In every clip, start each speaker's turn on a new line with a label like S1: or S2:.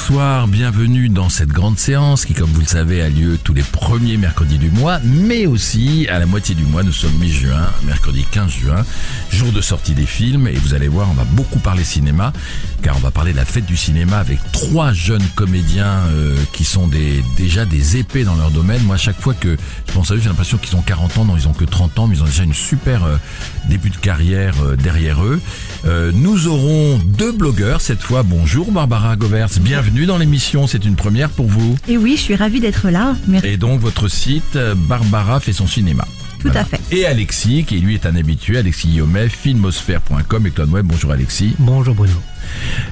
S1: Bonsoir, bienvenue dans cette grande séance qui, comme vous le savez, a lieu tous les premiers mercredis du mois, mais aussi à la moitié du mois. Nous sommes mi-juin, mercredi 15 juin, jour de sortie des films. Et vous allez voir, on va beaucoup parler cinéma, car on va parler de la fête du cinéma avec trois jeunes comédiens euh, qui sont des, déjà des épées dans leur domaine. Moi, à chaque fois que je pense à eux, j'ai l'impression qu'ils ont 40 ans, non, ils ont que 30 ans, mais ils ont déjà une super euh, début de carrière euh, derrière eux. Euh, nous aurons deux blogueurs cette fois. Bonjour Barbara Govertz, bienvenue dans l'émission, c'est une première pour vous.
S2: Et oui, je suis ravie d'être là. Merci.
S1: Et donc votre site, euh, Barbara fait son cinéma.
S2: Tout à fait.
S1: Et Alexis, qui lui est un habitué, Alexis Guillaumet, filmosphère.com et Claude Web. Bonjour Alexis.
S3: Bonjour Bruno.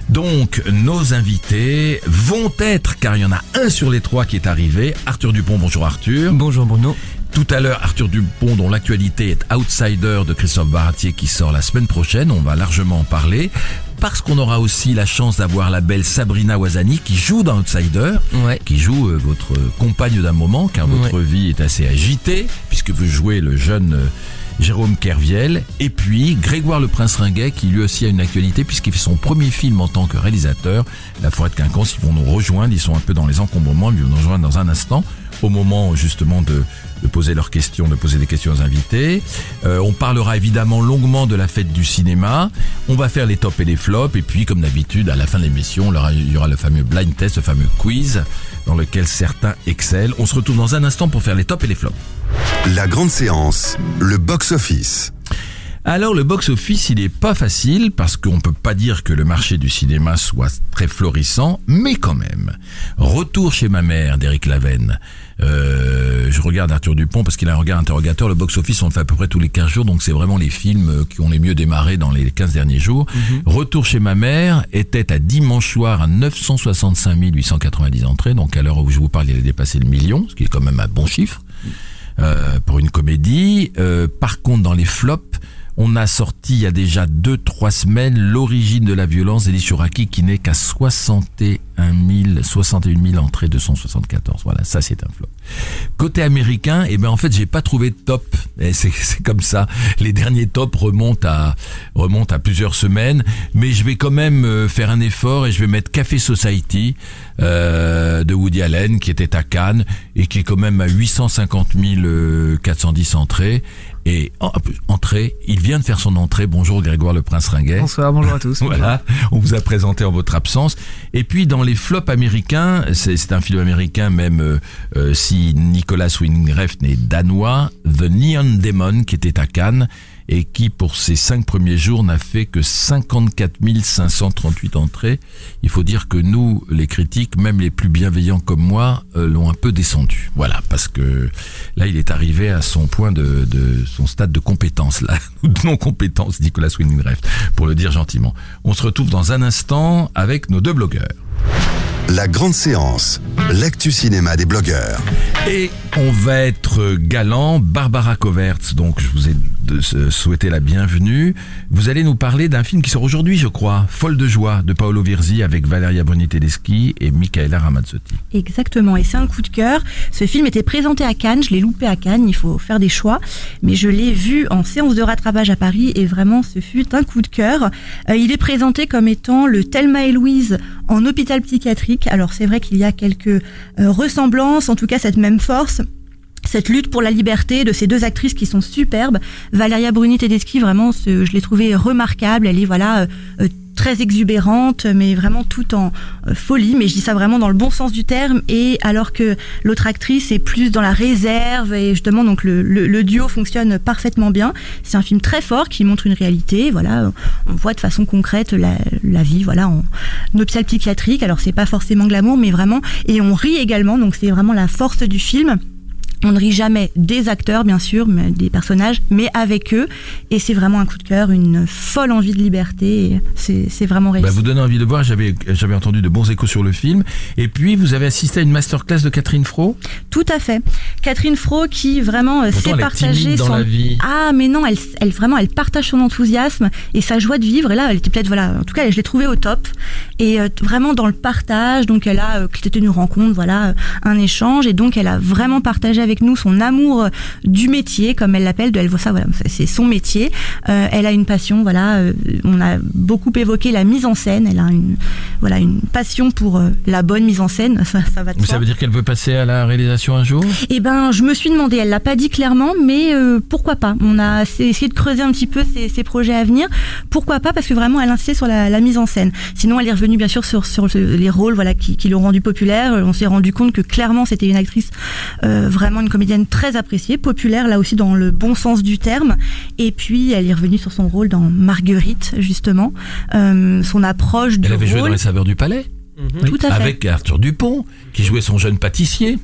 S1: Donc, nos invités vont être, car il y en a un sur les trois qui est arrivé, Arthur Dupont. Bonjour Arthur.
S3: Bonjour Bruno.
S1: Tout à l'heure, Arthur Dupont, dont l'actualité est Outsider de Christophe Baratier qui sort la semaine prochaine. On va largement en parler. Parce qu'on aura aussi la chance d'avoir la belle Sabrina Wazani qui joue dans Outsider,
S3: Ouais.
S1: qui joue euh, votre compagne d'un moment, car votre vie est assez agitée, puisque vous jouez le jeune euh, Jérôme Kerviel. Et puis Grégoire le Prince Ringuet, qui lui aussi a une actualité, puisqu'il fait son premier film en tant que réalisateur, La Forêt de Quinconce. Ils vont nous rejoindre, ils sont un peu dans les encombrements, ils vont nous rejoindre dans un instant, au moment justement de, de poser leurs questions, de poser des questions aux invités. Euh, on parlera évidemment longuement de la fête du cinéma. On va faire les tops et les flops. Et puis, comme d'habitude, à la fin de l'émission, il y aura- le fameux blind test, le fameux quiz, dans lequel certains excellent. On se retrouve dans un instant pour faire les tops et les flops.
S4: La Grande Séance, le box-office.
S1: Alors le box-office, il est pas facile parce qu'on peut pas dire que le marché du cinéma soit très florissant, mais quand même. Retour chez ma mère d'Éric Lavenne. Euh, je regarde Arthur Dupont parce qu'il a un regard interrogateur. Le box-office, on le fait à peu près tous les 15 jours, donc c'est vraiment les films euh, qui ont les mieux démarré dans les 15 derniers jours. Retour chez ma mère était à dimanche soir à 965 890 entrées, donc à l'heure où je vous parle, il a dépassé le million, ce qui est quand même un bon chiffre euh, pour une comédie. Euh, par contre, dans les flops, on a sorti il y a déjà 2-3 semaines l'origine de la violence d'Elie Chouraki qui n'est qu'à 61 000, 61 000 entrées, 274. Voilà, ça c'est un flop. Côté américain, eh ben en fait j'ai pas trouvé de top. Et C'est comme ça. Les derniers tops remontent à remontent à plusieurs semaines, mais je vais quand même euh, faire un effort et je vais mettre Café Society euh, de Woody Allen qui était à Cannes et qui est quand même à 850 euh, 410 entrées. Et en- entrée, il vient de faire son entrée. Bonjour Grégoire le Prince Ringuet.
S3: Bonsoir, bonjour à tous.
S1: Voilà, on vous a présenté en votre absence. Et puis dans les flops américains, c'est un film américain même euh, euh, si Nicolas Winding Refn est danois, The Neon Demon qui était à Cannes et qui pour ses cinq premiers jours n'a fait que 54 538 entrées. Il faut dire que nous, les critiques, même les plus bienveillants comme moi, euh, l'ont un peu descendu. Voilà, parce que là, il est arrivé à son point de, de son stade de compétence, là, de non-compétence, Nicolas Winding pour le dire gentiment. On se retrouve dans un instant avec nos deux blogueurs.
S4: La Grande Séance, l'actu cinéma des blogueurs.
S1: Et on va être galant. Barbara Covertz, donc je vous ai de- euh, souhaité la bienvenue. Vous allez nous parler d'un film qui sort aujourd'hui, je crois, Folle de joie, de Paolo Virzi avec Valeria Bruni Tedeschi et Michaela Ramazzotti.
S2: Exactement, et c'est un coup de cœur. Ce film était présenté à Cannes, je l'ai loupé à Cannes, il faut faire des choix, mais je l'ai vu en séance de rattrapage à Paris et vraiment ce fut un coup de cœur. Euh, il est présenté comme étant le Thelma et Louise en hôpital psychiatrique. Alors c'est vrai qu'il y a quelques euh, ressemblances, en tout cas cette même force. Cette lutte pour la liberté de ces deux actrices qui sont superbes. Valeria Bruni Tedeschi, vraiment, je l'ai trouvée remarquable. Elle est voilà euh, euh, très exubérante, mais vraiment tout en euh, folie. Mais je dis ça vraiment dans le bon sens du terme. Et alors que l'autre actrice est plus dans la réserve et justement donc le, le, duo fonctionne parfaitement bien. C'est un film très fort qui montre une réalité. Voilà, on voit de façon concrète la, la vie, voilà, en hôpital psychiatrique. Alors c'est pas forcément glamour, mais vraiment. Et on rit également. Donc c'est vraiment la force du film. On ne rit jamais des acteurs, bien sûr, mais des personnages, mais avec eux. Et c'est vraiment un coup de cœur, une folle envie de liberté. C'est vraiment réussi.
S1: Bah vous donnez envie de voir. J'avais entendu de bons échos sur le film. Et puis vous avez assisté à une masterclass de Catherine Fro.
S2: Tout à fait. Catherine Fro qui vraiment euh, sait partager
S1: son. vie.
S2: Ah mais non, elle, elle vraiment elle partage son enthousiasme et sa joie de vivre. Et là, elle était peut-être voilà. En tout cas, je l'ai trouvée au top. Et euh, vraiment dans le partage. Donc elle a euh, c'était une rencontre, voilà, un échange. Et donc elle a vraiment partagé avec nous son amour euh, du métier, comme elle l'appelle, de elle ça, voilà, c'est son métier. Euh, elle a une passion, voilà, euh, on a beaucoup évoqué la mise en scène. Elle a une, voilà, une passion pour la bonne mise en scène. Ça, ça va. De
S1: ça veut dire qu'elle veut passer à la réalisation un jour?
S2: Eh ben, je me suis demandé. Elle l'a pas dit clairement, mais pourquoi pas? On a essayé de creuser un petit peu ses, projets à venir. Pourquoi pas? Parce que vraiment, elle insistait sur la, mise en scène. Sinon, elle est revenue bien sûr sur, sur les rôles, voilà, qui, qui l'ont rendu populaire. On s'est rendu compte que clairement, c'était une actrice vraiment une comédienne très appréciée, populaire là aussi dans le bon sens du terme. Et puis elle est revenue sur son rôle dans Marguerite justement, euh, son approche de
S1: Elle avait joué dans Les Saveurs du Palais.
S2: Mhm. Tout à fait.
S1: Avec Arthur Dupont, qui jouait son jeune pâtissier.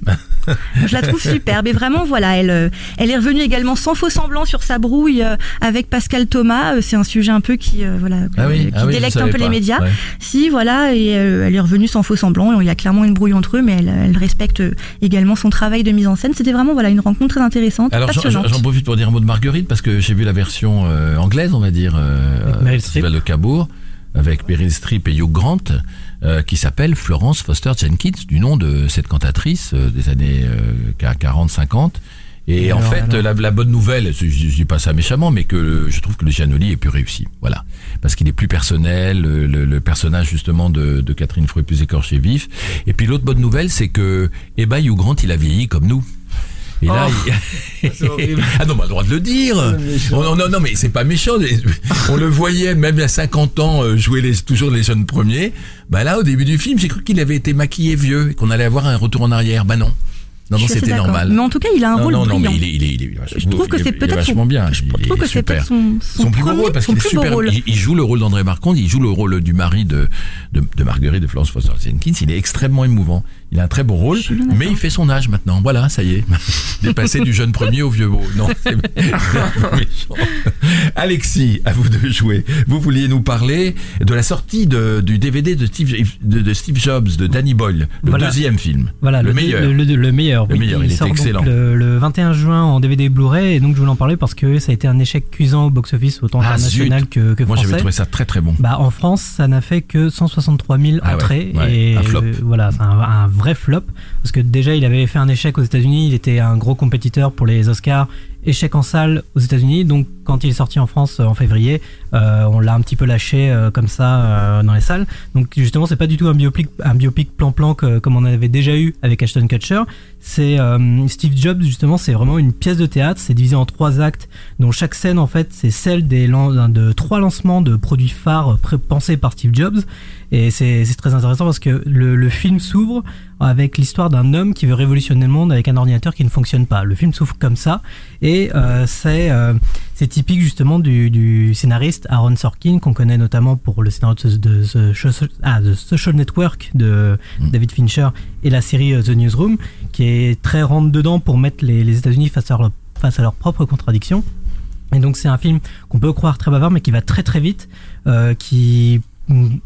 S2: Je la trouve superbe. Et vraiment, voilà, elle, euh, elle est revenue également sans faux semblant sur sa brouille euh, avec Pascal Thomas. Euh, c'est un sujet un peu qui, voilà,
S1: ah qui
S2: ah délecte un peu les médias. Si, voilà, et elle est revenue sans faux semblant. Il y a clairement une brouille entre eux, mais elle, respecte également son travail de mise en scène. C'était vraiment, voilà, une rencontre très intéressante.
S1: Alors, j'en profite pour dire un mot de Marguerite parce que j'ai vu la version anglaise, on va dire,
S3: avec Meryl Streep.
S1: de Cabourg avec Meryl Streep et Hugh Grant, euh, qui s'appelle Florence Foster Jenkins, du nom de cette cantatrice euh, des années 40-50. Euh, et, en fait, La, bonne nouvelle, je, je, dis pas ça méchamment, mais que je trouve que le Giannoli est plus réussi. Voilà. Parce qu'il est plus personnel, le, personnage justement de, de Catherine Froy est plus écorché vif. Et puis l'autre bonne nouvelle, c'est que, eh ben, Hugh Grant, il a vieilli comme nous. Et là, oh. ah non, on a le droit de le dire. non, non, non, mais c'est pas méchant. On le voyait même il y a 50 ans euh, jouer les, toujours les jeunes premiers. Bah là, au début du film, j'ai cru qu'il avait été maquillé vieux et qu'on allait avoir un retour en arrière. Bah non. Non, non, c'était normal.
S2: Mais en tout cas, il a un rôle
S1: non,
S2: non,
S1: mais il est, il est, il est
S2: je trouve que c'est peut-être
S1: vachement bien.
S2: Je trouve que c'est peut-être son,
S1: son, plus beau rôle parce qu'il est super. Il, il, joue le rôle d'André Marconde, il joue le rôle du mari de, de, de Marguerite de Florence Foster Jenkins. Il est extrêmement émouvant. Il a un très bon rôle, mais il fait son âge maintenant. Voilà, ça y est. Dépassé du jeune premier au vieux beau. Non, c'est Alexis, à vous de jouer. Vous vouliez nous parler de la sortie de, du DVD de Steve, de, Steve Jobs, de Danny Boyle, le deuxième film.
S3: Voilà, le, meilleur. Le, meilleur.
S1: Le meilleur, il, était excellent.
S3: Le, 21 juin en DVD Blu-ray, et donc je voulais en parler parce que ça a été un échec cuisant au box-office, autant ah, international que, que, français.
S1: Moi j'avais trouvé ça très très bon.
S3: Bah, en France, ça n'a fait que 163 000 ah entrées. et
S1: un flop.
S3: voilà, un, un vrai flop parce que déjà il avait fait un échec aux États-Unis, il était un gros compétiteur pour les Oscars, échec en salle aux États-Unis, donc quand il est sorti en France euh, en février, euh, on l'a un petit peu lâché euh, comme ça dans les salles. Donc justement, c'est pas du tout un biopic, un biopic plan-plan comme on avait déjà eu avec Ashton Kutcher. C'est Steve Jobs justement, c'est vraiment une pièce de théâtre. C'est divisé en trois actes, dont chaque scène en fait, c'est celle des de trois lancements de produits phares pensés par Steve Jobs. Et c'est très intéressant parce que le, le film s'ouvre avec l'histoire d'un homme qui veut révolutionner le monde avec un ordinateur qui ne fonctionne pas. Le film s'ouvre comme ça et c'est c'est typique justement du, scénariste Aaron Sorkin, qu'on connaît notamment pour le scénario de, ah, The, Social Network de mm. David Fincher et la série euh, The Newsroom, qui est très rentre dedans pour mettre les, États-Unis face à, leur, face à leurs propres contradictions. Et donc c'est un film qu'on peut croire très bavard, mais qui va très très vite, euh, qui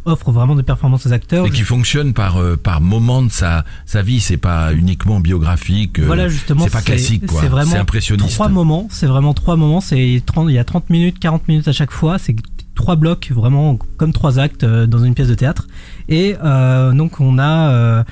S3: offre vraiment des performances aux acteurs.
S1: Et qui fonctionne par euh, par moment de sa sa vie, c'est pas uniquement biographique.
S3: Euh, voilà justement,
S1: c'est pas classique quoi. C'est vraiment impressionniste.
S3: Trois moments, c'est vraiment trois moments. C'est 30, il y a 30 minutes, 40 minutes à chaque fois. C'est trois blocs vraiment comme trois actes euh, dans une pièce de théâtre. Et donc on a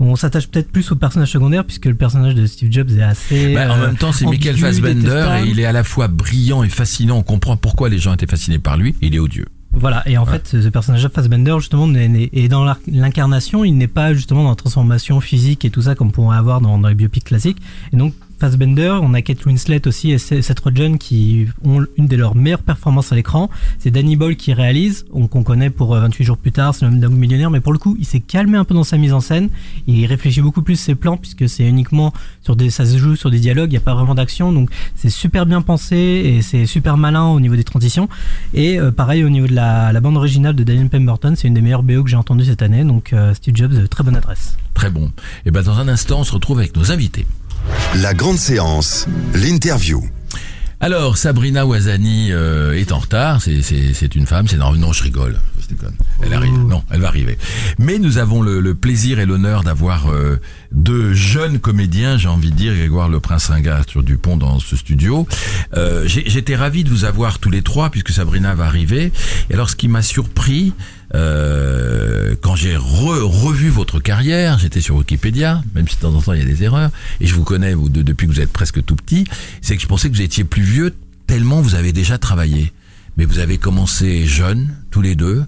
S3: on s'attache peut-être plus au personnage secondaire puisque le personnage de Steve Jobs est assez.
S1: Bah, en même temps, c'est Michael Fassbender et il est à la fois brillant et fascinant. On comprend pourquoi les gens étaient fascinés par lui. il est odieux.
S3: Voilà, et en fait, ce personnage de Fassbender, justement, est, dans l'incarnation, il n'est pas justement dans la transformation physique et tout ça comme on pourrait avoir dans, les biopics classiques. Et donc, Fassbender, on a Kate Winslet aussi et Seth Rogen qui ont une de leurs meilleures performances à l'écran. C'est Danny Boyle qui réalise, qu'on connaît pour 28 jours plus tard, c'est le Dog Millionnaire, mais pour le coup, il s'est calmé un peu dans sa mise en scène. Il réfléchit beaucoup plus ses plans puisque c'est uniquement sur des, ça se joue sur des dialogues, il n'y a pas vraiment d'action, donc c'est super bien pensé et c'est super malin au niveau des transitions. Et pareil au niveau de la, bande originale de Daniel Pemberton, c'est une des meilleures BO que j'ai entendues cette année, donc Steve Jobs, très bonne adresse.
S1: Très bon. Et ben dans un instant, on se retrouve avec nos invités.
S4: La grande séance, l'interview.
S1: Alors, Sabrina Ouazani euh, est en retard. C'est une femme. C'est non, non, je rigole. Je déconne. Elle arrive. Non, elle va arriver. Mais nous avons le, le plaisir et l'honneur d'avoir euh, deux jeunes comédiens, j'ai envie de dire, Grégoire Le Prince Ringard sur Dupont dans ce studio. Euh, J'étais ravi de vous avoir tous les trois puisque Sabrina va arriver. Et alors, ce qui m'a surpris, euh, quand j'ai re, revu votre carrière, j'étais sur Wikipédia, même si de temps en temps il y a des erreurs, et je vous connais vous, de, depuis que vous êtes presque tout petit, c'est que je pensais que vous étiez plus vieux tellement vous avez déjà travaillé. Mais vous avez commencé jeune, tous les deux.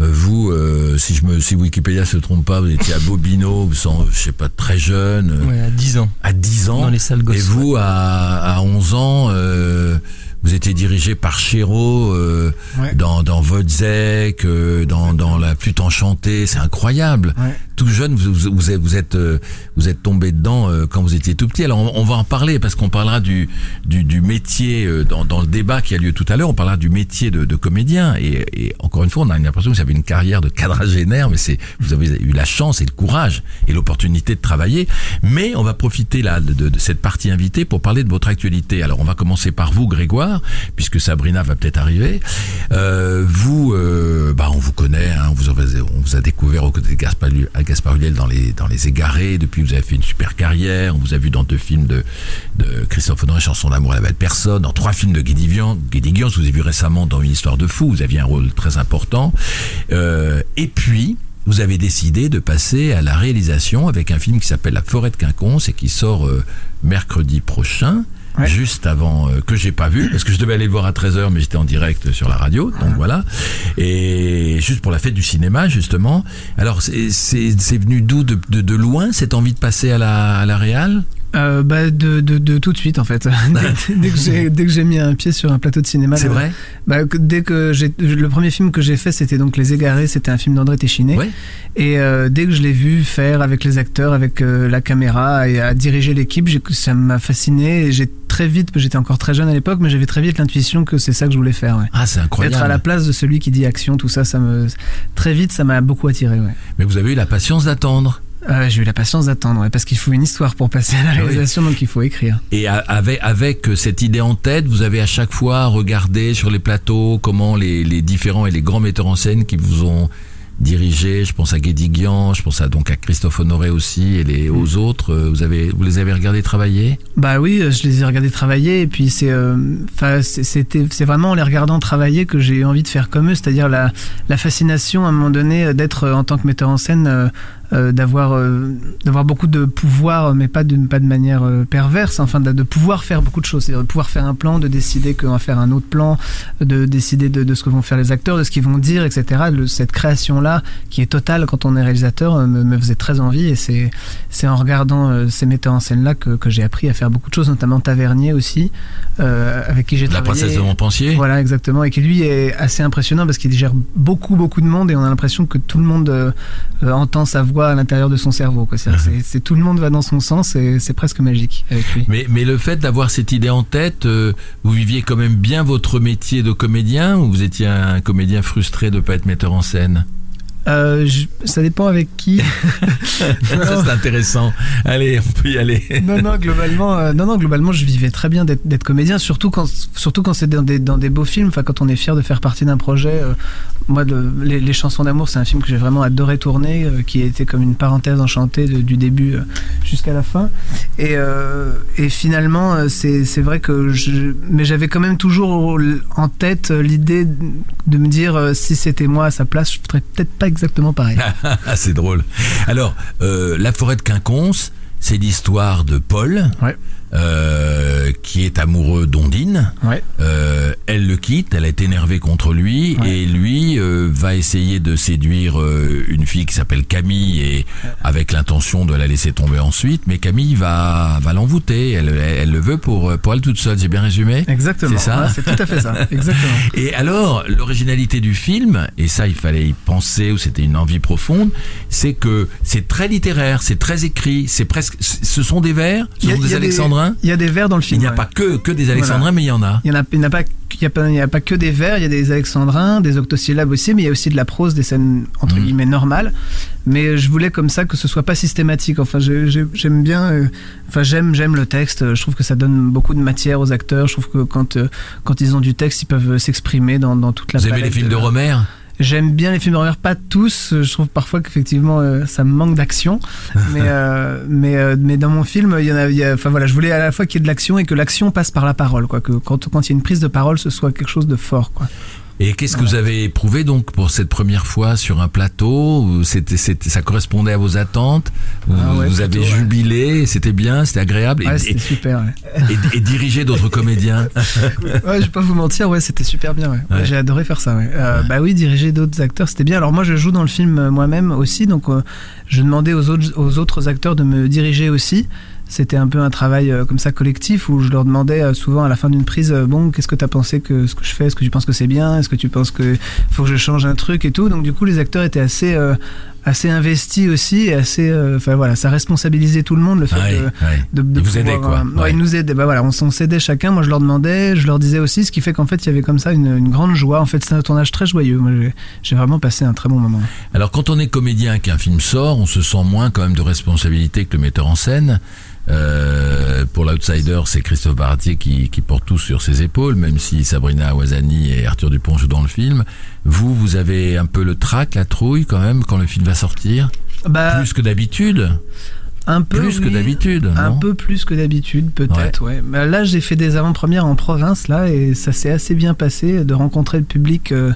S1: Euh, vous, euh, si je me, si Wikipédia se trompe pas, vous étiez à Bobino, vous sont, je sais pas, très jeune.
S5: Ouais, à 10 ans.
S1: À 10 ans.
S5: Dans les salles gosses.
S1: Et vous, à, à 11 ans, euh, vous étiez dirigé par Chéreau euh,
S5: Ouais.
S1: dans, dans Vodzek, euh, dans, dans La Flûte Enchantée. C'est incroyable.
S5: Ouais.
S1: Tout jeune, vous, vous, vous êtes, vous êtes, euh, vous êtes tombé dedans euh, quand vous étiez tout petit. Alors, on, on va en parler parce qu'on parlera du, du, du métier euh, dans, dans le débat qui a lieu tout à l'heure. On parlera du métier de, de comédien. Et, et encore une fois, on a l'impression que vous avez une carrière de quadragénaire, mais c'est, vous avez eu la chance et le courage et l'opportunité de travailler. Mais on va profiter là de, de, de cette partie invitée pour parler de votre actualité. Alors, on va commencer par vous, Grégoire, puisque Sabrina va peut-être arriver. Euh, vous, euh, bah, on vous connaît, hein, on, vous a, on vous a découvert aux côtés de à Gaspard Huliel dans les, dans les Égarés. Depuis, vous avez fait une super carrière. On vous a vu dans deux films de, de Christophe Honoré, Chanson d'amour à la belle personne, dans trois films de Guédivian. Guédivian, je vous ai vu récemment dans Une histoire de fou. Vous aviez un rôle très important. Euh, et puis, vous avez décidé de passer à la réalisation avec un film qui s'appelle La forêt de Quinconce et qui sort mercredi prochain.
S5: Ouais.
S1: Juste avant euh, que j'ai pas vu parce que je devais aller le voir à 13h mais j'étais en direct sur la radio donc voilà. Et juste pour la fête du cinéma justement. Alors c'est c'est c'est venu d'où? De, de, de loin cette envie de passer à la à la réal?
S5: Euh, bah de, de, de tout de suite en fait. dès, dès que j'ai dès que j'ai mis un pied sur un plateau de cinéma.
S1: c'est vrai
S5: Bah, dès que j'ai le premier film que j'ai fait, c'était donc Les Égarés. C'était un film d'André Téchiné.
S1: Ouais.
S5: Et euh, dès que je l'ai vu faire avec les acteurs, avec euh, la caméra et à diriger l'équipe, ça m'a fasciné. Et j'ai très vite, j'étais encore très jeune à l'époque, mais j'avais très vite l'intuition que c'est ça que je voulais faire. Ouais.
S1: ah c'est incroyable
S5: Être à la place de celui qui dit action, tout ça, ça me très vite, ça m'a beaucoup attiré. Ouais.
S1: mais vous avez eu la patience d'attendre
S5: Euh, j'ai eu la patience d'attendre, parce qu'il faut une histoire pour passer à la
S1: Ah oui.
S5: réalisation, donc il faut écrire.
S1: Et avec, avec euh, cette idée en tête, vous avez à chaque fois regardé sur les plateaux comment les, les différents et les grands metteurs en scène qui vous ont dirigé, je pense à Guédiguian, je pense à donc à Christophe Honoré aussi et les, aux autres, euh, vous avez vous les avez regardés travailler?
S5: Bah oui, je les ai regardés travailler et puis c'est, enfin c'est- c'était, c'est vraiment en les regardant travailler que j'ai eu envie de faire comme eux, c'est-à-dire la, la fascination à un moment donné d'être en tant que metteur en scène, euh, d'avoir, euh, d'avoir beaucoup de pouvoir, mais pas de, pas de manière euh, perverse, enfin de, de pouvoir faire beaucoup de choses, c'est-à-dire de pouvoir faire un plan, de décider qu'on va faire un autre plan, de décider de, de ce que vont faire les acteurs, de ce qu'ils vont dire, etc. Le- cette création-là, qui est totale quand on est réalisateur, euh, me, me faisait très envie et c'est, c'est en regardant euh, ces metteurs en scène-là que, que j'ai appris à faire beaucoup de choses, notamment Tavernier aussi, euh, avec qui j'ai
S1: La
S5: travaillé.
S1: princesse de Montpensier
S5: Voilà, exactement. Et qui lui est assez impressionnant parce qu'il gère beaucoup, beaucoup de monde et on a l'impression que tout le monde euh, euh, entend sa voix à l'intérieur de son cerveau. quoi. Que c'est- tout le monde va dans son sens et c'est presque magique avec lui.
S1: mais, mais le fait d'avoir cette idée en tête, euh, vous viviez quand même bien votre métier de comédien ou vous étiez un comédien frustré de pas être metteur en scène?
S5: Euh, je- ça dépend avec qui.
S1: Ça c'est intéressant. Allez, on peut y aller.
S5: non, non, globalement, euh, non, non, globalement, je vivais très bien d'être comédien, surtout quand, surtout quand c'est dans des, dans des beaux films. Enfin, quand on est fier de faire partie d'un projet. euh, moi, le- les, les chansons d'amour, c'est un film que j'ai vraiment adoré tourner, qui été comme une parenthèse enchantée de- du début jusqu'à la fin. Et, et finalement, c'est vrai que je, mais j'avais quand même toujours en tête l'idée de me dire si c'était moi à sa place, je ferais peut-être pas exactement pareil.
S1: Ah, c'est drôle. Alors, euh, La forêt de Quinconce, c'est l'histoire de Paul.
S5: Ouais.
S1: Euh, qui est amoureux d'Ondine.
S5: Ouais.
S1: Euh, elle le quitte, elle est énervée contre lui
S5: Ouais.
S1: et lui euh, va essayer de séduire euh, une fille qui s'appelle Camille et avec l'intention de la laisser tomber ensuite. Mais Camille va va l'envoûter. Elle, elle, elle le veut pour pour elle toute seule. J'ai bien résumé?
S5: Exactement.
S1: C'est ça?
S5: Ouais, c'est tout à fait ça. Exactement.
S1: Et alors, l'originalité du film, et ça il fallait y penser, ou c'était une envie profonde, c'est que c'est très littéraire, c'est très écrit, c'est presque, ce sont des vers, ce sont
S5: y
S1: des
S5: a
S1: alexandrins.
S5: Il y a des vers dans le
S1: Il
S5: film.
S1: n'y a
S5: ouais.
S1: pas que, que des alexandrins, mais il y en a.
S5: Il n'y a, il a pas, il y a pas, il y a pas que des vers, il y a des alexandrins, des octosyllabes aussi, mais il y a aussi de la prose, des scènes entre
S1: Mhm.
S5: guillemets normales. Mais je voulais comme ça que ce soit pas systématique. Enfin, j'aime bien, euh, enfin j'aime j'aime le texte. Je trouve que ça donne beaucoup de matière aux acteurs. Je trouve que quand euh, quand ils ont du texte, ils peuvent s'exprimer dans, dans toute la.
S1: Vous aimez les films de Romer
S5: J'aime bien les films d'horreur, pas tous. Je trouve parfois qu'effectivement euh, ça me manque d'action, mais euh, mais euh, mais dans mon film, il y en a, il y a- enfin voilà, je voulais à la fois qu'il y ait de l'action et que l'action passe par la parole, quoi. Que quand quand il y a une prise de parole, ce soit quelque chose de fort, quoi.
S1: Et qu'est-ce que vous avez éprouvé donc pour cette première fois sur un plateau C'était, ça correspondait à vos attentes Vous,
S5: Ah ouais,
S1: vous
S5: plutôt,
S1: avez
S5: ouais.
S1: jubilé C'était bien, c'était agréable. Et-
S5: c'était super.
S1: Et, et diriger d'autres comédiens.
S5: ouais, je vais pas vous mentir, ouais, c'était super bien. J'ai adoré faire ça. Euh, Bah oui, diriger d'autres acteurs, c'était bien. Alors moi, je joue dans le film euh, moi-même aussi, donc euh, je demandais aux autres aux autres acteurs de me diriger aussi. C'était un peu un travail euh, comme ça collectif où je leur demandais euh, souvent à la fin d'une prise euh, bon qu'est-ce que tu as pensé que ce que je fais? Est-ce que tu penses que c'est bien? Est-ce que tu penses que faut que je change un truc et tout? Donc du coup les acteurs étaient assez euh, assez investis aussi et assez euh, enfin voilà ça responsabilisait tout le monde le fait
S1: Ouais,
S5: de,
S1: ouais.
S5: de, de
S1: Ils vous aidaient, quoi.
S5: ouais, ils nous aidaient. Bah voilà, on, s'aidait chacun. Moi, je leur demandais, je leur disais aussi, ce qui fait qu'en fait, il y avait comme ça une, une grande joie. En fait, c'est un tournage très joyeux. Moi, j'ai- vraiment passé un très bon moment.
S1: Alors quand on est comédien et qu'un film sort, on se sent moins quand même de responsabilité que le metteur en scène. Euh, pour l'outsider, c'est Christophe Baratier qui, qui porte tout sur ses épaules, même si Sabrina Awazani et Arthur Dupont jouent dans le film. Vous, vous avez un peu le trac, la trouille quand même quand le film va sortir,
S5: Bah,
S1: plus que d'habitude,
S5: un peu
S1: plus que d'habitude,
S5: Un peu plus que d'habitude, peut-être, ouais. Bah, là, j'ai fait des avant-premières en province, là, et ça s'est assez bien passé de rencontrer le public euh,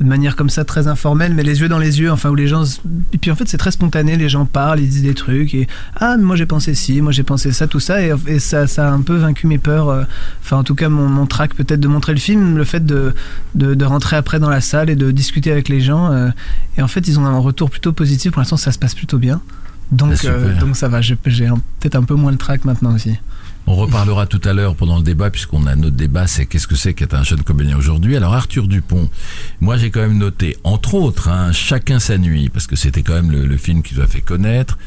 S5: de manière comme ça très informelle, mais les yeux dans les yeux, enfin, où les gens. Et puis en fait, c'est très spontané, les gens parlent, ils disent des trucs, et ah, moi j'ai pensé ci, moi j'ai pensé ça, tout ça, et, et ça, ça a un peu vaincu mes peurs, euh, enfin, en tout cas, mon, mon trac peut-être de montrer le film, le fait de, de, de rentrer après dans la salle et de discuter avec les gens, euh, et en fait, ils ont un retour plutôt positif, pour l'instant, ça se passe plutôt bien. Donc,
S1: super.
S5: euh, donc ça va, j'ai peut-être un peu moins le trac maintenant aussi.
S1: On reparlera tout à l'heure pendant le débat, puisqu'on a notre débat, c'est qu'est-ce que c'est qu'être un jeune comédien aujourd'hui. Alors Arthur Dupont, moi j'ai quand même noté, entre autres, hein, Chacun sa nuit, parce que c'était quand même le, film qui nous a fait connaître.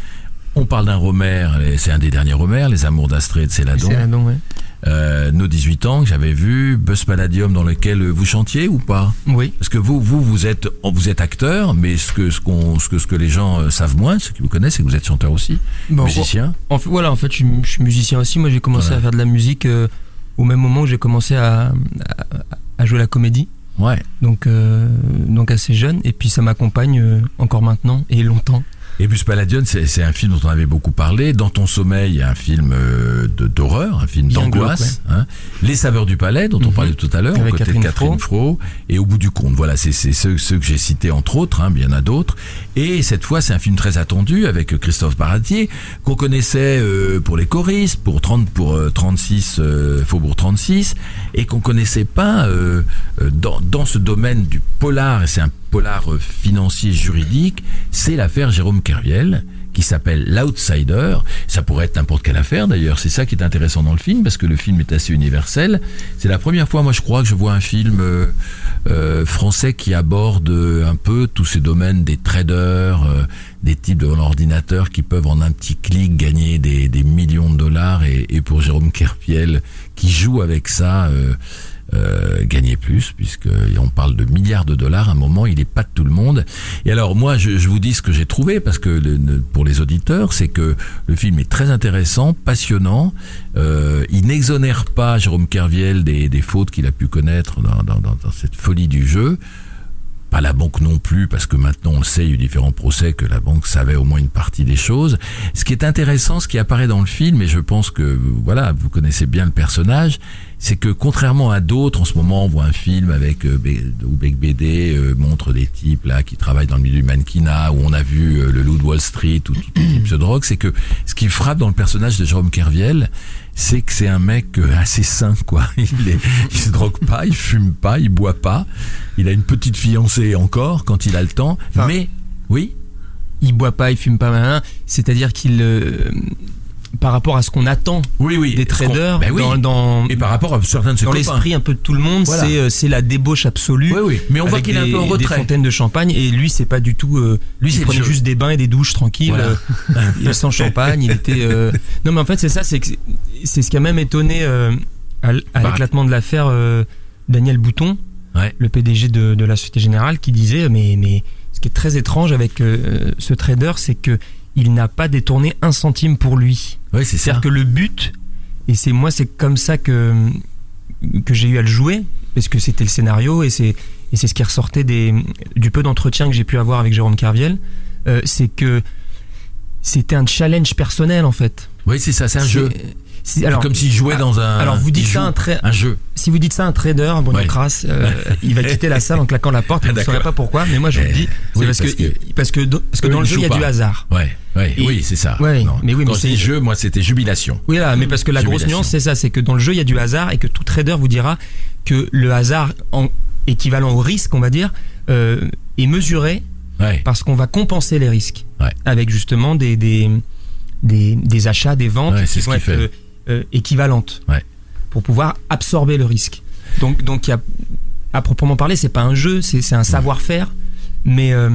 S1: On parle d'un Romer, et c'est un des derniers Romer, Les Amours d'Astrée de Céladon.
S6: Ouais.
S1: Euh, nos 18 ans que j'avais vu, Buzz Palladium dans lequel vous chantiez ou pas?
S6: Oui.
S1: Parce que vous, vous, vous êtes, vous êtes acteur, mais ce que, ce qu'on, ce que, ce que les gens euh, savent moins, ceux qui vous connaissent, c'est que vous êtes chanteur aussi,
S6: Bon,
S1: musicien.
S6: En voilà, en fait, je suis, je suis musicien aussi. Moi, j'ai commencé à faire de la musique euh, au même moment où j'ai commencé à, à, à jouer la comédie.
S1: Ouais.
S6: Donc, euh, donc assez jeune. Et puis, ça m'accompagne euh, encore maintenant et longtemps.
S1: Et Bus Palladium, c'est un film dont on avait beaucoup parlé. Dans ton sommeil, un film euh, d'horreur, un film d'angoisse. hein. Les saveurs du palais, dont on
S6: Mhm.
S1: parlait tout à l'heure, aux côtés
S6: Catherine
S1: de Catherine Fro. Et au bout du compte, voilà, c'est ceux, ceux que j'ai cités entre autres, hein, mais il y en a d'autres. Et cette fois, c'est un film très attendu avec Christophe Baratier, qu'on connaissait euh, pour les choristes, pour 30, pour euh, 36, euh, Faubourg 36, et qu'on connaissait pas dans, dans ce domaine du polar, et c'est un polar euh, financier juridique, c'est l'affaire Jérôme Kerviel qui s'appelle L'Outsider. Ça pourrait être n'importe quelle affaire d'ailleurs. C'est ça qui est intéressant dans le film parce que le film est assez universel. C'est la première fois, moi je crois, que je vois un film euh, euh, français qui aborde euh, un peu tous ces domaines des traders, euh, des types devant l'ordinateur qui peuvent en un petit clic gagner des, des millions de dollars et, et pour Jérôme Kerviel qui joue avec ça. Euh, gagner plus, puisque on parle de milliards de dollars. À un moment, il est pas de tout le monde. Et alors, moi, je, je vous dis ce que j'ai trouvé, parce que le- pour les auditeurs, c'est que le film est très intéressant, passionnant. Euh, il n'exonère pas Jérôme Kerviel des, des fautes qu'il a pu connaître dans- dans- dans cette folie du jeu. Pas la banque non plus, parce que maintenant on le sait, il y a eu différents procès que la banque savait au moins une partie des choses. Ce qui est intéressant, ce qui apparaît dans le film, et je pense que voilà, vous connaissez bien le personnage, c'est que contrairement à d'autres, en ce moment, on voit un film avec euh, où Beck BD euh, montre des types là qui travaillent dans le milieu du mannequinat, où on a vu euh, le loup de Wall Street ou tout type de drogue, c'est que ce qui frappe dans le personnage de Jérôme Kerviel, c'est que c'est un mec euh, assez sain, quoi. Il, est, il se drogue pas, il fume pas, il boit pas. Il a une petite fiancée encore quand il a le temps,
S6: Enfin,
S1: mais oui,
S6: Il boit pas, il fume pas, c'est-à-dire qu'il, euh, par rapport à ce qu'on attend
S1: oui, oui,
S6: des traders,
S1: ben oui.
S6: dans, dans,
S1: et par rapport à certains de ses
S6: dans l'esprit un peu de tout le monde,
S1: Voilà.
S6: c'est euh, c'est la débauche absolue.
S1: Oui, oui, mais on voit qu'il est un
S6: des-
S1: peu en
S6: Des
S1: retrait.
S6: fontaines de champagne et lui c'est pas du tout. euh,
S1: Lui,
S6: il prenait juste des bains et des douches tranquilles,
S1: Voilà.
S6: euh, il- sans champagne. Il était. euh, Non mais en fait c'est ça, c'est c'est- ce qui a même étonné à,
S1: Bah.
S6: l'éclatement de l'affaire Daniel Bouton,
S1: Ouais.
S6: le PDG de, de la Société Générale, qui disait mais mais ce qui est très étrange avec ce trader, c'est que il n'a pas détourné un centime pour lui.
S1: Oui, c'est.
S6: C'est-à-dire que le but, et c'est moi, c'est comme ça que, que j'ai eu à le jouer, parce que c'était le scénario et c'est, et c'est ce qui ressortait des, du peu d'entretien que j'ai pu avoir avec Jérôme Carviel, euh, c'est que c'était un challenge personnel en fait.
S1: Oui, c'est ça, c'est un jeu.
S6: C'est alors,
S1: comme s'il jouait dans un.
S6: alors vous dites ça un
S1: un jeu.
S6: si vous dites ça à un trader, bon
S1: Ouais.
S6: crasse, euh, il va quitter la salle en claquant la porte. et Vous ne saurez pas pourquoi, mais moi je vous le
S1: Eh,
S6: dis, c'est
S1: oui,
S6: parce,
S1: parce
S6: que,
S1: que-
S6: parce que dans- parce que dans le jeu il y a du hasard.
S1: Ouais, ouais,
S6: Et-
S1: oui, c'est ça.
S6: Ouais,
S1: Non.
S6: mais oui, mais
S1: Quand
S6: c'est-
S1: jeu, moi, c'était jubilation.
S6: Oui, là, mais parce que la grosse nuance, c'est ça, c'est que dans le jeu, il y a du hasard et que tout trader vous dira que le hasard en équivalent au risque, on va dire, euh, est mesuré
S1: Ouais.
S6: parce qu'on va compenser les risques avec justement des, des, des, des achats, des ventes
S1: c'est
S6: qui
S1: ce
S6: vont
S1: qu'il
S6: être
S1: fait.
S6: Euh, équivalentes
S1: Ouais.
S6: pour pouvoir absorber le risque. Donc, donc il y a, à proprement parler, c'est pas un jeu, c'est c'est un savoir-faire, mais, euh,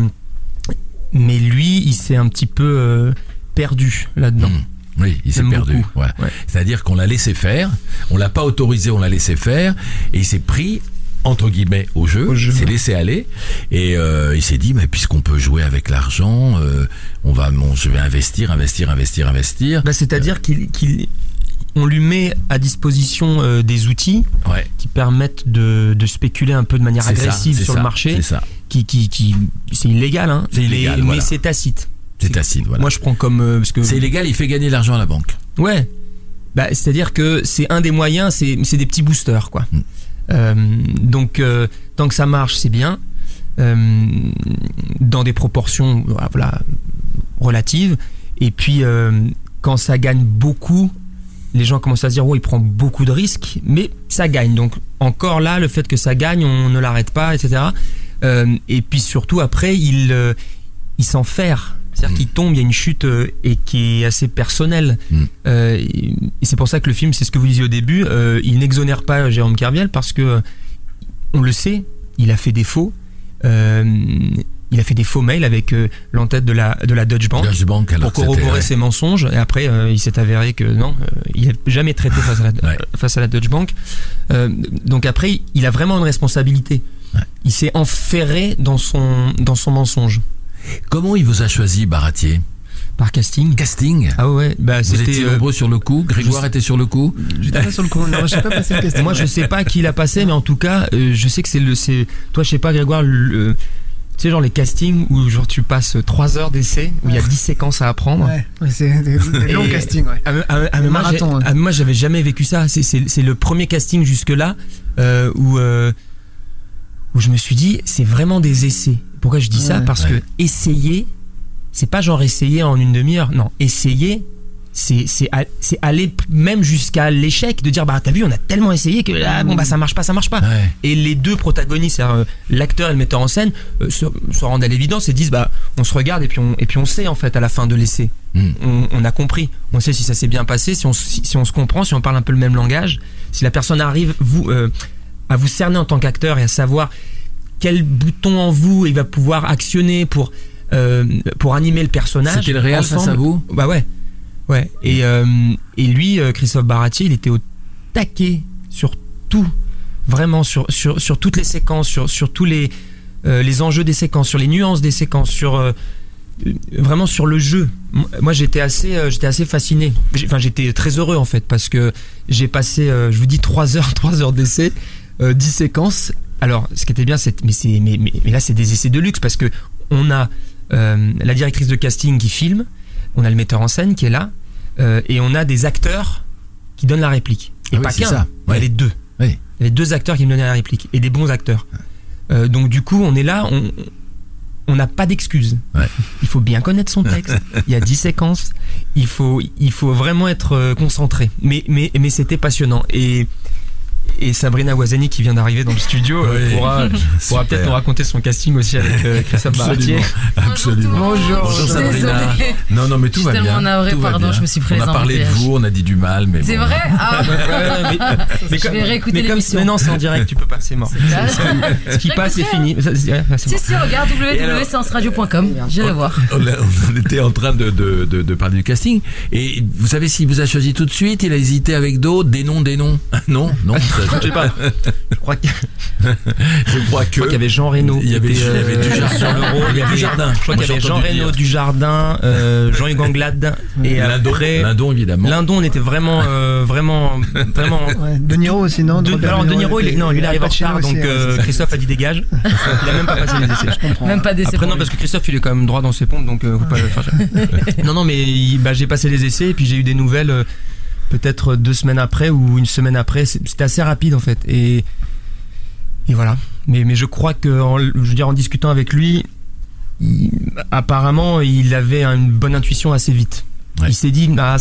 S6: mais lui, il s'est un petit peu euh, perdu là-dedans.
S1: Mm. Oui, il s'est perdu.
S6: beaucoup.
S1: Ouais.
S6: Ouais.
S1: C'est-à-dire qu'on l'a laissé faire, on l'a pas autorisé, on l'a laissé faire, et il s'est pris entre guillemets au jeu,
S6: Au jeu.
S1: il s'est laissé aller, et euh, il s'est dit mais puisqu'on peut jouer avec l'argent, euh, on va, bon, je vais investir, investir, investir, investir.
S6: Bah, C'est-à-dire qu'il qu'il- on lui met à disposition euh, des outils
S1: Ouais.
S6: qui permettent de, de spéculer un peu de manière
S1: ça,
S6: agressive sur
S1: ça,
S6: le marché,
S1: C'est ça.
S6: qui, qui, qui c'est illégal, hein,
S1: C'est illégal,
S6: mais, c'est tacite.
S1: C'est tacite, voilà.
S6: Moi, je prends comme euh, parce que
S1: C'est illégal, il fait gagner de l'argent à la banque.
S6: ouais, bah, c'est-à-dire que c'est un des moyens, c'est c'est des petits boosters, quoi.
S1: Mm.
S6: Euh, donc, tant que ça marche, c'est bien. Dans des proportions voilà, relatives. Et puis, quand ça gagne beaucoup, les gens commencent à se dire, oh, il prend beaucoup de risques, mais ça gagne. Donc, encore là, le fait que ça gagne, on ne l'arrête pas, etc. Euh, et puis surtout, après, il, euh, il s'en fait. C'est-à-dire
S1: Mm.
S6: qu'il tombe, il y a une chute euh, et qui est assez personnelle.
S1: Mm.
S6: Et et c'est pour ça que le film, c'est ce que vous disiez au début, il n'exonère pas Jérôme Kerviel parce que, on le sait, il a fait. Euh, il a fait des faux mails avec euh, l'entête de la, de la Deutsche Bank
S1: Deutsche Bank, alors
S6: pour corroborer ses mensonges. Et après, euh, il s'est avéré que non, euh, il n'a jamais traité face à la,
S1: Ouais.
S6: face à la Deutsche Bank. Euh, donc après, il a vraiment une responsabilité.
S1: Ouais.
S6: Il s'est enferré dans son, dans son mensonge
S1: Comment il vous a choisi, Baratier?
S6: Par casting.
S1: Casting?
S6: Ah ouais, bah
S1: Vous
S6: c'était.
S1: étiez
S6: euh,
S1: nombreux sur le coup? Grégoire
S6: je-
S1: était sur le coup?
S5: J'étais pas sur le coup. Non, j'ai pas passé le casting.
S6: moi, je sais pas qui l'a passé, mais en tout cas, euh, je sais que c'est le. c'est Toi, je sais pas, Grégoire, le- tu sais, genre les castings où genre tu passes 3 heures d'essai, où il y a 10 séquences à apprendre.
S5: Ouais, ouais, c'est des, des longs castings, ouais.
S6: Mais- ah, ah,
S5: ouais.
S6: ah, moi, j'avais jamais vécu ça. C'est- le premier casting jusque-là euh, où, euh, où je me suis dit, c'est vraiment des essais. Pourquoi je dis ça? Parce que essayer, c'est pas genre essayer en une demi-heure. Non, essayer, c'est aller même jusqu'à l'échec, de dire, bah t'as vu, on a tellement essayé que ah, bon, bah ça marche pas, ça marche pas.
S1: Ouais.
S6: Et les deux protagonistes, euh, l'acteur et le metteur en scène, euh, se, se rendent à l'évidence et disent bah on se regarde et puis on et puis on sait en fait à la fin de l'essai.
S1: Mm.
S6: On, on a compris, on sait si ça s'est bien passé, si on si, si on se comprend, si on parle un peu le même langage, si la personne arrive vous euh, à vous cerner en tant qu'acteur et à savoir quel bouton en vous il va pouvoir actionner pour euh, pour animer le personnage.
S1: C'était le réel face à vous?
S6: Bah ouais. Ouais. Et, euh, et lui, euh, Christophe Baratier, il était au taquet sur tout. Vraiment, sur, sur, sur toutes les séquences, sur, sur tous les, euh, les enjeux des séquences, sur les nuances des séquences, sur. vraiment sur le jeu. Moi, j'étais assez, euh, j'étais assez fasciné. Enfin, j'étais très heureux en fait parce que j'ai passé, euh, je vous dis, 3 heures, 3 heures d'essai, euh, 10 séquences. Alors, ce qui était bien, c'est, mais, c'est, mais, mais, mais là, c'est des essais de luxe parce que on a la directrice de casting qui filme, on a le metteur en scène qui est là, euh, et on a des acteurs qui donnent la réplique. Et
S1: Ah
S6: pas qu'un. Il y
S1: Ouais.
S6: avait deux.
S1: Oui.
S6: Il y avait deux acteurs qui me donnaient la réplique et des bons acteurs. Euh, donc du coup, on est là, on on n'a pas d'excuses.
S1: Ouais.
S6: Il faut bien connaître son texte. Il y a 10 séquences. Il faut il faut vraiment être euh, concentré. Mais mais mais c'était passionnant et et Sabrina Wazani qui vient d'arriver dans le studio euh,
S1: Oui.
S6: pourra, peut-être nous raconter son casting aussi avec euh, Christophe Baratier.
S1: Absolument.
S6: Bonjour.
S1: Bonjour Sabrina.
S7: Désolée.
S1: Non, non, mais tout
S7: Je
S1: va bien.
S7: tellement navrée,
S1: tout va
S7: pardon,
S1: bien.
S7: je me suis
S1: On a parlé de vous, on a dit du mal, mais
S7: C'est
S1: bon.
S7: vrai Ah
S6: mais, mais
S7: Je
S6: comme,
S7: vais réécouter
S6: mais comme
S7: l'émission.
S6: mais non, c'est en direct, tu peux pas, c'est mort. Ce qui passe, c'est fini.
S7: Si, si, regarde www.séanceradio.com. J'irai voir.
S1: On, était en train de, de, de, de parler du casting. Et vous savez s'il vous a choisi tout de suite, il a hésité avec d'autres, des noms, des noms. Non, non,
S6: Je sais pas. Je crois que-
S1: Je crois
S6: qu'il y avait Jean Reno.
S1: Il y avait, il y avait
S6: euh,
S1: du jardin.
S6: sur l'euro. Il y avait
S1: du jardin.
S6: Je crois qu'il y avait Jean Reno du Jardin, euh, Jean-Hugues Anglade et
S1: Lindon,
S6: après
S1: Lindon, évidemment.
S6: Lindon, on était vraiment, euh, vraiment, vraiment.
S5: Ouais, De Niro aussi, non
S6: De,
S5: Robert
S6: alors De Niro, il,
S5: était-
S6: non, lui, il arrive en retard, donc
S5: ouais,
S6: euh. Christophe a dit dégage. Il a même pas passé les essais.
S5: Je comprends.
S7: Même pas d'essai.
S6: Après non parce que Christophe il est quand même droit dans ses pompes donc euh, faut pas le faire. non non mais bah, j'ai passé les essais et puis j'ai eu des nouvelles euh, peut-être deux semaines après ou une semaine après C'est- c'était assez rapide en fait et et voilà mais mais je crois que en, je veux dire en discutant avec lui il- apparemment il avait une bonne intuition assez vite
S1: Ouais.
S6: il s'est dit ah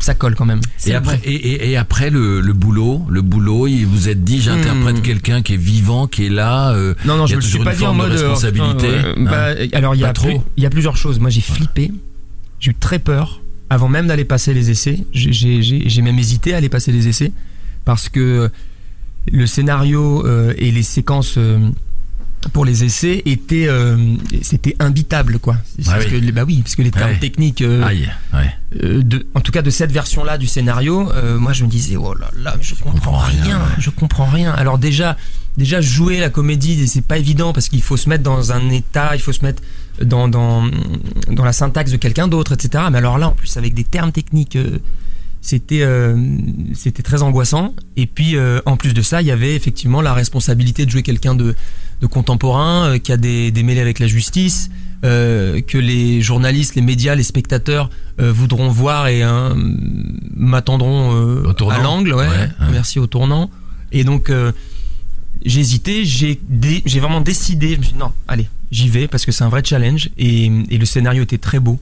S6: ça colle quand même
S1: Et après, et, et- et après le, le boulot, le boulot, il vous êtes dit, j'interprète
S6: Hmm.
S1: quelqu'un qui est vivant, qui est là. euh,
S6: Non, non,
S1: Il y
S6: je
S1: a
S6: me suis
S1: toujours
S6: pas
S1: une
S6: dit en
S1: forme de
S6: mode euh,
S1: responsabilité,
S6: euh,
S1: hein.
S6: bah, alors il y a
S1: trop.
S6: plus- il y a plusieurs choses. Moi j'ai flippé, j'ai eu très peur avant même d'aller passer les essais. J'ai- même hésité à aller passer les essais parce que le scénario euh, et les séquences euh, pour les essais étaient euh, c'était imbitable quoi. C'est
S1: Ah
S6: parce
S1: oui.
S6: que bah oui parce que les termes
S1: Ouais.
S6: techniques euh,
S1: Aïe, ouais.
S6: de, en tout cas de cette version-là du scénario, moi je me disais oh là là, mais je comprends
S1: comprends rien,
S6: rien,
S1: ouais.
S6: je comprends rien. Alors déjà, déjà jouer la comédie, c'est pas évident parce qu'il faut se mettre dans un état, il faut se mettre dans dans dans la syntaxe de quelqu'un d'autre, etc. Mais alors là, en plus avec des termes techniques. euh, c'était euh, c'était très angoissant et puis euh, en plus de ça il y avait effectivement la responsabilité de jouer quelqu'un de, de contemporain qui a des, des mêlées avec la justice que les journalistes les médias les spectateurs voudront voir et hein, m'attendront à l'angle ouais,
S1: Ouais, ouais.
S6: merci au tournant et donc j'ai hésité j'ai dé- j'ai vraiment décidé je me suis dit non allez j'y vais parce que c'est un vrai challenge et, et le scénario était très beau.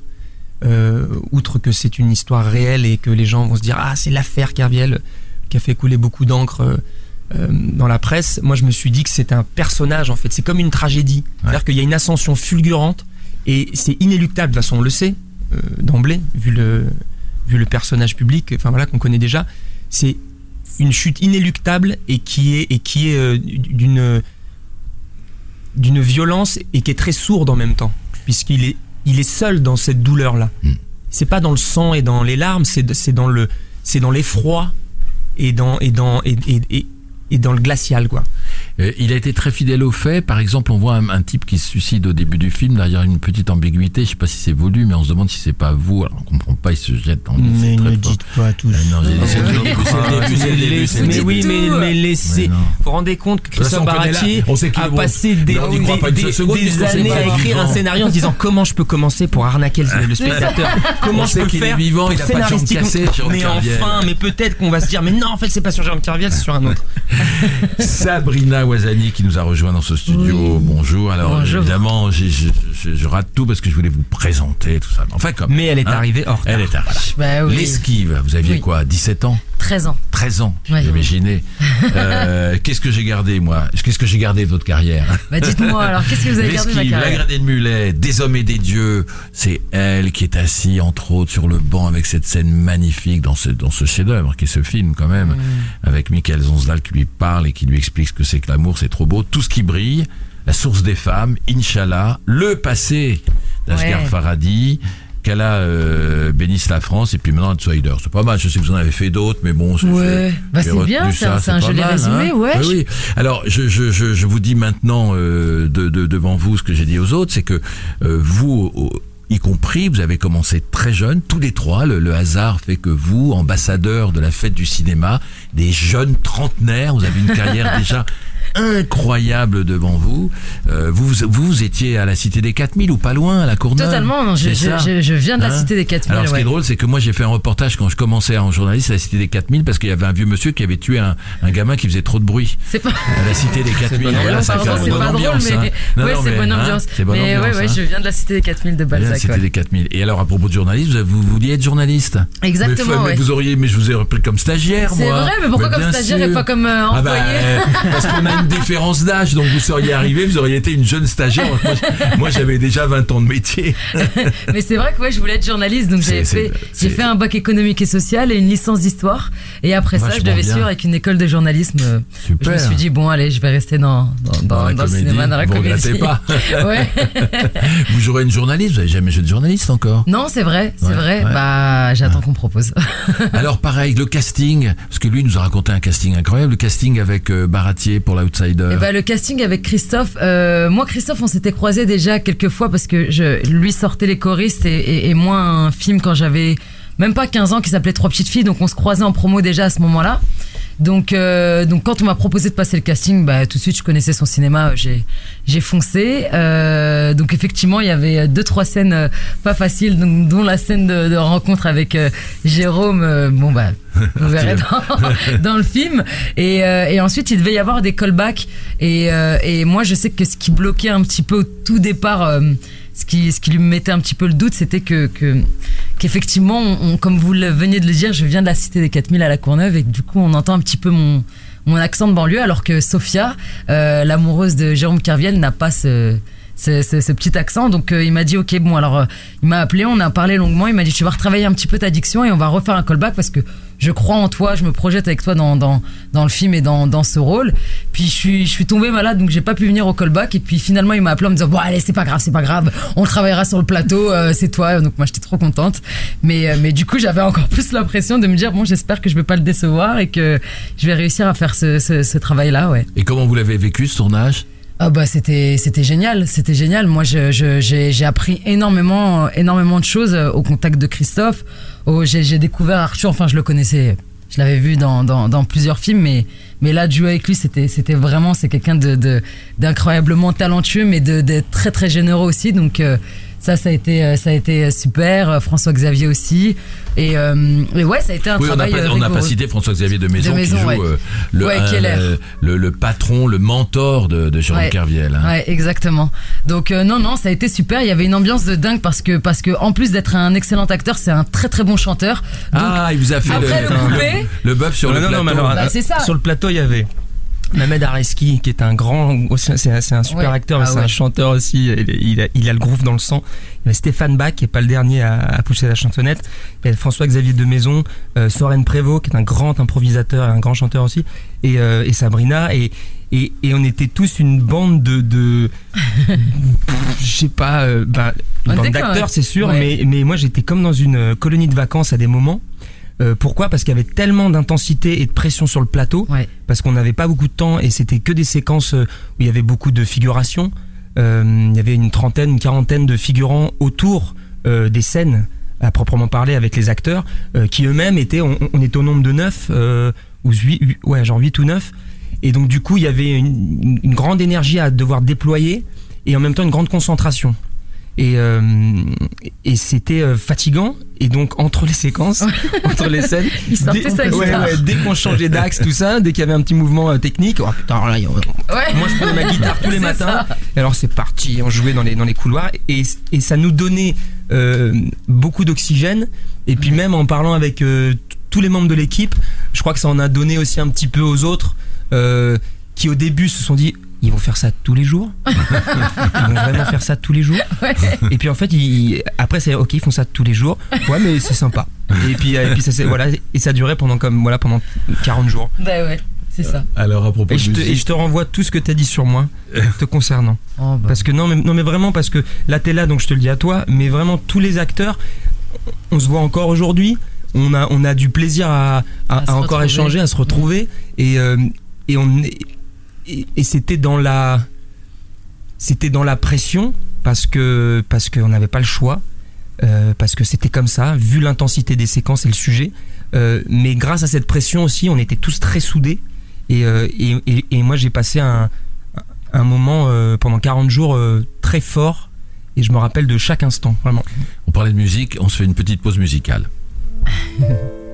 S6: Euh, outre que c'est une histoire réelle et que les gens vont se dire ah c'est l'affaire Kerviel qui a fait couler beaucoup d'encre euh, euh, dans la presse. Moi je me suis dit que c'est un personnage en fait. C'est comme une tragédie. C'est à dire qu'il y a une ascension fulgurante et c'est inéluctable. De toute façon on le sait euh, d'emblée vu le vu le personnage public enfin voilà qu'on connaît déjà. C'est une chute inéluctable et qui est et qui est d'une d'une violence et qui est très sourde en même temps puisqu'il est il est seul dans cette douleur là
S1: Mm.
S6: c'est pas dans le sang et dans les larmes c'est dans le c'est dans l'effroi et dans et dans et, et, et, et dans le glacial quoi
S1: il a été très fidèle aux faits. Par exemple, on voit un, un type qui se suicide au début du film derrière une petite ambiguïté. Je sais pas si c'est voulu, mais on se demande si c'est pas vous. Alors on comprend pas. Il se jette dans le c'est très fort.
S6: pas tout
S1: Euh, non, j'ai dit, c'est le début, c'est le début, c'est le début, c'est le
S6: mais
S1: début.
S6: oui mais mais laissez
S1: Mais
S6: vous vous rendez compte que Christophe Baratier a passé des,
S1: Mais
S6: années à écrire un scénario en se disant comment je peux commencer pour arnaquer le, spectateur comment je peux faire
S1: vivant, il a pas
S6: mais enfin mais peut-être qu'on va se dire mais non en fait c'est pas sur Jérôme Kerviel c'est sur un autre
S1: Sabrina Wazani qui nous a rejoint dans ce studio. Bonjour. Alors
S7: Bonjour.
S1: évidemment, je, je- je rate tout parce que je voulais vous présenter tout ça. Enfin comme.
S6: mais elle est
S1: Hein
S6: arrivée hors
S1: Elle est arrivée.
S7: Bah oui.
S1: L'esquive. Vous aviez
S7: Oui.
S1: quoi 17 ans
S7: 13 ans.
S1: 13 ans,
S7: Ouais.
S1: j'imaginais. Euh, Qu'est-ce que j'ai gardé, moi? Qu'est-ce que j'ai gardé de votre carrière?
S7: Bah dites-moi alors, qu'est-ce que vous avez gardé de ma
S1: L'esquive, la
S7: carrière?
S1: gradée de mulet, des hommes et des dieux, c'est elle qui est assise, entre autres, sur le banc avec cette scène magnifique dans ce, dans ce chef-d'œuvre, qui est ce film quand même,
S7: Mm.
S1: avec Michael Zonzal qui lui parle et qui lui explique ce que c'est que l'amour, c'est trop beau, tout ce qui brille, la source des femmes, Inch'Allah, le passé d'Asghar
S7: Ouais.
S1: Farhadi, qu'elle a euh, bénisse la France et puis maintenant Outsider. C'est pas mal, je sais que vous en avez fait d'autres, mais bon, c'est-
S7: Ouais, bah bien, c'est
S1: ça,
S7: un, c'est un
S1: pas
S7: joli résumé,
S1: hein.
S7: ouais.
S1: Oui, oui. Alors, je, je, je, je vous dis maintenant euh, de, de- devant vous ce que j'ai dit aux autres, c'est que euh, vous, au- y compris, vous avez commencé très jeune, tous les trois. Le, le hasard fait que vous, ambassadeur de la fête du cinéma, des jeunes trentenaires, vous avez une carrière déjà incroyable devant vous. Euh, vous, vous, vous étiez à la Cité des 4000 ou pas loin, à la Courneuve.
S7: Totalement, non, je, je- je- je viens de la
S1: Hein
S7: cité des 4000.
S1: Alors, ce qui
S7: ouais.
S1: est drôle, c'est que moi, j'ai fait un reportage quand je commençais en journaliste à la Cité des 4000 parce qu'il y avait un vieux monsieur qui avait tué un, un gamin qui faisait trop de bruit.
S7: C'est pas.
S1: À la Cité des 4000.
S6: bonne
S1: Voilà,
S6: ambiance,
S1: ça
S7: Pardon,
S1: fait
S7: c'est
S1: bonne
S7: pas drôle,
S1: ambiance,
S7: mais
S1: hein.
S7: Ouais, c'est bonne ambiance.
S1: c'est bonne
S7: mais
S1: ambiance,
S7: ouais, ouais,
S1: hein.
S7: je viens de la cité des 4000 de Balzac.
S1: C'était
S7: ouais.
S1: des 4000. Et alors, à propos de journaliste, vous, vous vouliez être journaliste?
S7: Exactement,
S1: mais, vous auriez, mais je vous ai repris comme stagiaire,
S7: C'est vrai, mais pourquoi comme stagiaire et pas comme euh,
S1: Ah bah,
S7: employé?
S1: euh, parce qu'on a différence d'âge, donc vous seriez arrivé, vous auriez été une jeune stagiaire. Moi, j'avais déjà 20 ans de métier.
S7: Mais c'est vrai que ouais, je voulais être journaliste, donc j'ai fait, fait un bac économique et social et une licence d'histoire. Et après ça, je devais
S1: bien.
S7: suivre avec une école de journalisme.
S1: Super.
S7: Je me suis dit bon, allez, je vais rester dans dans,
S1: la
S7: le cinéma, dans la
S1: vous
S7: comédie.
S1: regrettez pas
S7: ouais.
S1: Vous jouerez une journaliste, vous avez jamais joué de journaliste encore?
S7: Non, c'est vrai, c'est
S1: Ouais,
S7: vrai.
S1: ouais.
S7: Bah, j'attends qu'on propose.
S1: Alors pareil, le casting, parce que lui nous a raconté un casting incroyable, le casting avec euh, Baratier pour
S7: Et bah, le casting avec Christophe, euh, moi Christophe, on s'était croisés déjà quelques fois parce que je, lui sortait les choristes et, et, et moi un film quand j'avais même pas 15 ans qui s'appelait Trois petites filles, donc on se croisait en promo déjà à ce moment-là. Donc, euh, donc quand on m'a proposé de passer le casting, bah, tout de suite je connaissais son cinéma, j'ai j'ai foncé. Euh, donc effectivement il y avait deux trois scènes euh, pas faciles, dont la scène de, de rencontre avec euh, Jérôme. euh, bon bah vous verrez dans, dans le film. Et, euh, et ensuite, il devait y avoir des callbacks. Et, euh, et moi, je sais que ce qui bloquait un petit peu au tout départ, euh, ce, qui, ce qui lui mettait un petit peu le doute, c'était que, que qu'effectivement, comme vous le veniez de le dire, je viens de la cité des 4000 à la Courneuve et du coup, on entend un petit peu mon mon accent de banlieue, alors que Sophia, euh, l'amoureuse de Jérôme Kerviel, n'a pas ce, ce, ce- ce petit accent. Donc euh, il m'a dit ok bon alors euh, il m'a appelé, on a parlé longuement, il m'a dit tu vas retravailler un petit peu ta diction et on va refaire un callback parce que je crois en toi, je me projette avec toi dans, dans, dans le film et dans, dans ce rôle. Puis je suis, je suis tombée malade donc j'ai pas pu venir au callback et puis finalement il m'a appelé en me disant bon allez c'est pas grave c'est pas grave on travaillera sur le plateau euh, c'est toi donc moi j'étais trop contente mais mais du coup j'avais encore plus l'impression de me dire bon j'espère que je vais pas le décevoir et que je vais réussir à faire ce, ce, ce travail là ouais.
S1: Et comment vous l'avez vécu ce tournage?
S7: Ah bah c'était c'était génial, c'était génial. Moi je je- j'ai j'ai appris énormément énormément de choses euh, au contact de Christophe. J'ai j'ai découvert Arthur, enfin je le connaissais, je l'avais vu dans, dans dans plusieurs films, mais mais là jouer avec lui c'était c'était vraiment c'est quelqu'un de d'incroyablement talentueux, mais de, de très très généreux aussi. Donc euh, ça ça a été euh, ça a été super. Euh, François Xavier aussi. Et, euh, et ouais ça a été un
S1: Oui,
S7: travail. euh,
S1: on n'a pas cité François-Xavier de Maison,
S7: De Maison,
S1: qui joue
S7: ouais.
S1: euh, le,
S7: Ouais,
S1: un- le, le- le patron, le mentor de, de Jérôme
S7: Ouais.
S1: Kerviel. hein.
S7: Ouais, exactement. Donc euh, non, non, ça a été super. Il y avait une ambiance de dingue parce que parce que en plus d'être un excellent acteur, c'est un très très bon chanteur. Donc,
S1: Ah, il vous a fait
S7: après
S1: le,
S7: le coupé-
S1: le bœuf sur
S6: non,
S1: le
S6: non,
S1: plateau.
S7: Bah, c'est ça.
S6: Sur le plateau, il y avait Mohamed Areski, qui est un grand, c'est un, super
S7: Ouais.
S6: acteur, mais
S7: Ah
S6: c'est un chanteur aussi. Il, il a, il a le groove dans le sang. Il y avait Stéphane Bach, qui est pas le dernier à, à pousser la chantonnette. Il y a François-Xavier de Maison, euh, Soren Prévost, qui est un grand improvisateur et un grand chanteur aussi, et, euh, et Sabrina. Et, et, et on était tous une bande de, de je sais pas, euh, bah, une bande d'acteurs, c'est sûr, mais, mais moi j'étais comme dans une euh, colonie de vacances à des moments. Euh, pourquoi? Parce qu'il y avait tellement d'intensité et de pression sur le plateau,
S7: Ouais.
S6: parce qu'on n'avait pas beaucoup de temps et c'était que des séquences euh, où il y avait beaucoup de figuration. Euh, il y avait une trentaine, une quarantaine de figurants autour euh, des scènes à proprement parler avec les acteurs, qui eux-mêmes étaient, on, on était au nombre de neuf euh, ou huit, huit- ouais, genre 8 ou 9 Et donc du coup, il y avait une, une grande énergie à devoir déployer et en même temps une grande concentration. Et, euh, et c'était euh, fatigant. Et donc entre les séquences, entre les scènes, dès,
S7: sa
S6: ouais, ouais, dès qu'on changeait d'axe, tout ça, dès qu'il y avait un petit mouvement euh, technique, oh putain, là,
S7: Ouais.
S6: moi je prenais ma guitare tous les matins.
S7: ça.
S6: Et alors c'est parti, on jouait dans les, dans les couloirs et, et ça nous donnait euh, beaucoup d'oxygène. Et puis même en parlant avec euh, tous les membres de l'équipe, je crois que ça en a donné aussi un petit peu aux autres euh, qui au début se sont dit ils vont faire ça tous les jours Ils vont vraiment faire ça tous les jours
S7: Ouais.
S6: Et puis en fait, ils, après c'est ok, ils font ça tous les jours. Ouais, mais c'est sympa. Et puis, euh, et puis ça, voilà, et ça durait pendant comme voilà pendant 40 jours.
S7: Bah ouais, c'est ça.
S1: Alors à propos
S6: Et
S1: de
S6: je, te,
S1: musique,
S6: et je te renvoie tout ce que t'as dit sur moi te concernant.
S7: Oh, bah.
S6: Parce que non mais, non mais vraiment parce que là t'es là donc je te le dis à toi mais vraiment tous les acteurs on se voit encore aujourd'hui on a on a du plaisir à, à-
S7: À se
S6: à encore
S7: retrouver.
S6: échanger à se retrouver et euh, et on est- et, et c'était dans la c'était dans la pression parce que parce qu'on n'avait pas le choix euh, parce que c'était comme ça vu l'intensité des séquences et le sujet Euh, mais grâce à cette pression aussi on était tous très soudés Et, euh, et, et, et moi, j'ai passé un, un moment euh, pendant 40 jours euh, très fort. Et je me rappelle de chaque instant, vraiment.
S1: On parlait de musique, on se fait une petite pause musicale.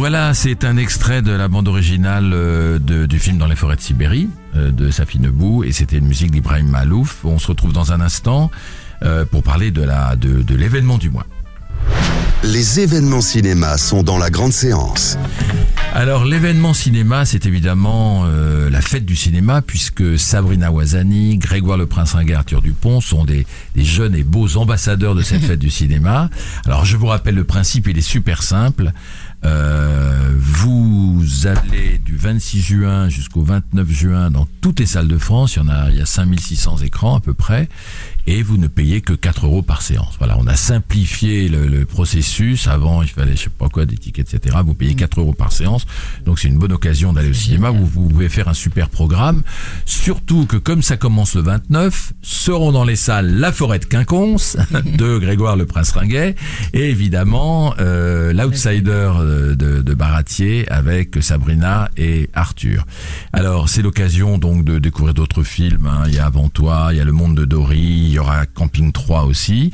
S1: Voilà, c'est un extrait de la bande originale euh, du film Dans les forêts de Sibérie euh, de Safi Nebou et c'était une musique d'Ibrahim Malouf. On se retrouve dans un instant euh, pour parler de la de l'événement du mois.
S4: Les événements cinéma sont dans la grande séance.
S1: Alors l'événement cinéma, c'est évidemment euh, la fête du cinéma puisque Sabrina Ouazani, Grégoire Le Prince Ringuet, Arthur Dupont sont des, des jeunes et beaux ambassadeurs de cette fête du cinéma. Alors je vous rappelle le principe, il est super simple. Euh, vous allez du 26 juin jusqu'au 29 juin dans toutes les salles de France, il y en a, il y a 5600 écrans à peu près, et vous ne payez que 4 euros par séance. Voilà, on a simplifié le, le processus. Avant, il fallait, je sais pas quoi, des tickets, etc. Vous payez 4 euros par séance. Donc c'est une bonne occasion d'aller au cinéma. Vous, vous pouvez faire un super programme. Surtout que comme ça commence le 29, seront dans les salles La Forêt de Quinconce de Grégoire Le Prince Ringuet et évidemment euh, l'Outsider euh, de, de Baratier avec Sabrina et Arthur. Alors c'est l'occasion donc de découvrir d'autres films. hein. Il y a Avant toi, il y a Le Monde de Dory, il y aura Camping 3 aussi.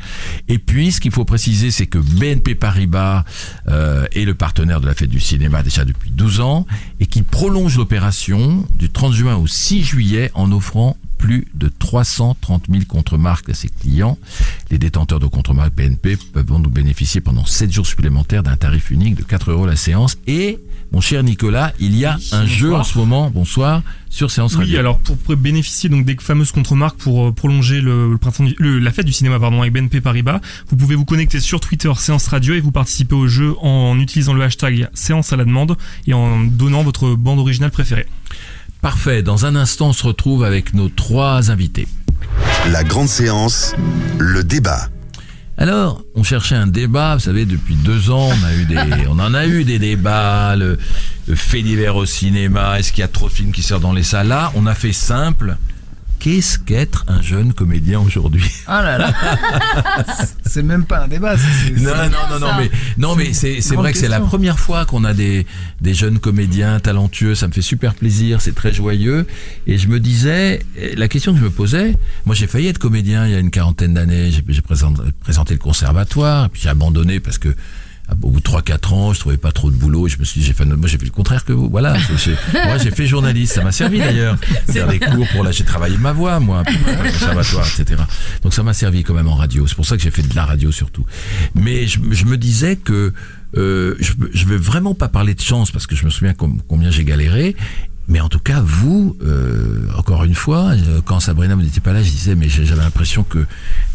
S1: Et puis ce qu'il faut préciser, c'est que BNP Paribas euh, est le partenaire de la fête du cinéma déjà depuis 12 ans et qui prolonge l'opération du 30 juin au 6 juillet en offrant plus de 330 000 contre-marques à ses clients. Les détenteurs de contre-marques BNP peuvent donc bénéficier pendant 7 jours supplémentaires d'un tarif unique de 4 euros la séance. Et, mon cher Nicolas, il y a un jeu en ce moment, bonsoir, sur Séance
S8: Oui,
S1: Radio.
S8: alors pour pour bénéficier donc des fameuses contre-marques pour euh, prolonger le, le printemps du- le- la fête du cinéma pardon avec BNP Paribas, vous pouvez vous connecter sur Twitter Séance Radio et vous participer au jeu en utilisant le hashtag Séance à la demande et en donnant votre bande originale préférée.
S1: Parfait, dans un instant, on se retrouve avec nos trois invités.
S4: La grande séance, le débat.
S1: Alors, on cherchait un débat, vous savez, depuis deux ans, on a eu des, on en a eu des débats, le, le fait divers au cinéma, est-ce qu'il y a trop de films qui sortent dans les salles? Là, on a fait simple. Qu'est-ce qu'être un jeune comédien aujourd'hui
S7: Oh là là.
S5: C'est même pas un débat. c'est- c'est-
S1: Non, non, non, non, mais non, mais c'est vrai que c'est la première fois qu'on a des des jeunes comédiens talentueux. Ça me fait super plaisir, c'est très joyeux. Et je me disais, eh, la question que je me posais, moi j'ai failli être comédien il y a une quarantaine d'années. J'ai j'ai présenté, présenté le conservatoire, et puis j'ai abandonné parce que ah, au bout de 3-4 ans, je trouvais pas trop de boulot. Et je me suis dit, j'ai fait, moi j'ai fait le contraire que vous. Voilà, moi j'ai fait journaliste, ça m'a servi d'ailleurs. Faire des cours pour là, j'ai travaillé ma voix, moi, le conservatoire, etc. Donc ça m'a servi quand même en radio. C'est pour ça que j'ai fait de la radio surtout. Mais je, je me disais que euh, je, je vais vraiment pas parler de chance parce que je me souviens com- combien j'ai galéré. Mais en tout cas, vous, euh, encore une fois, euh, quand Sabrina, vous n'étiez pas là, je disais, mais j'avais l'impression que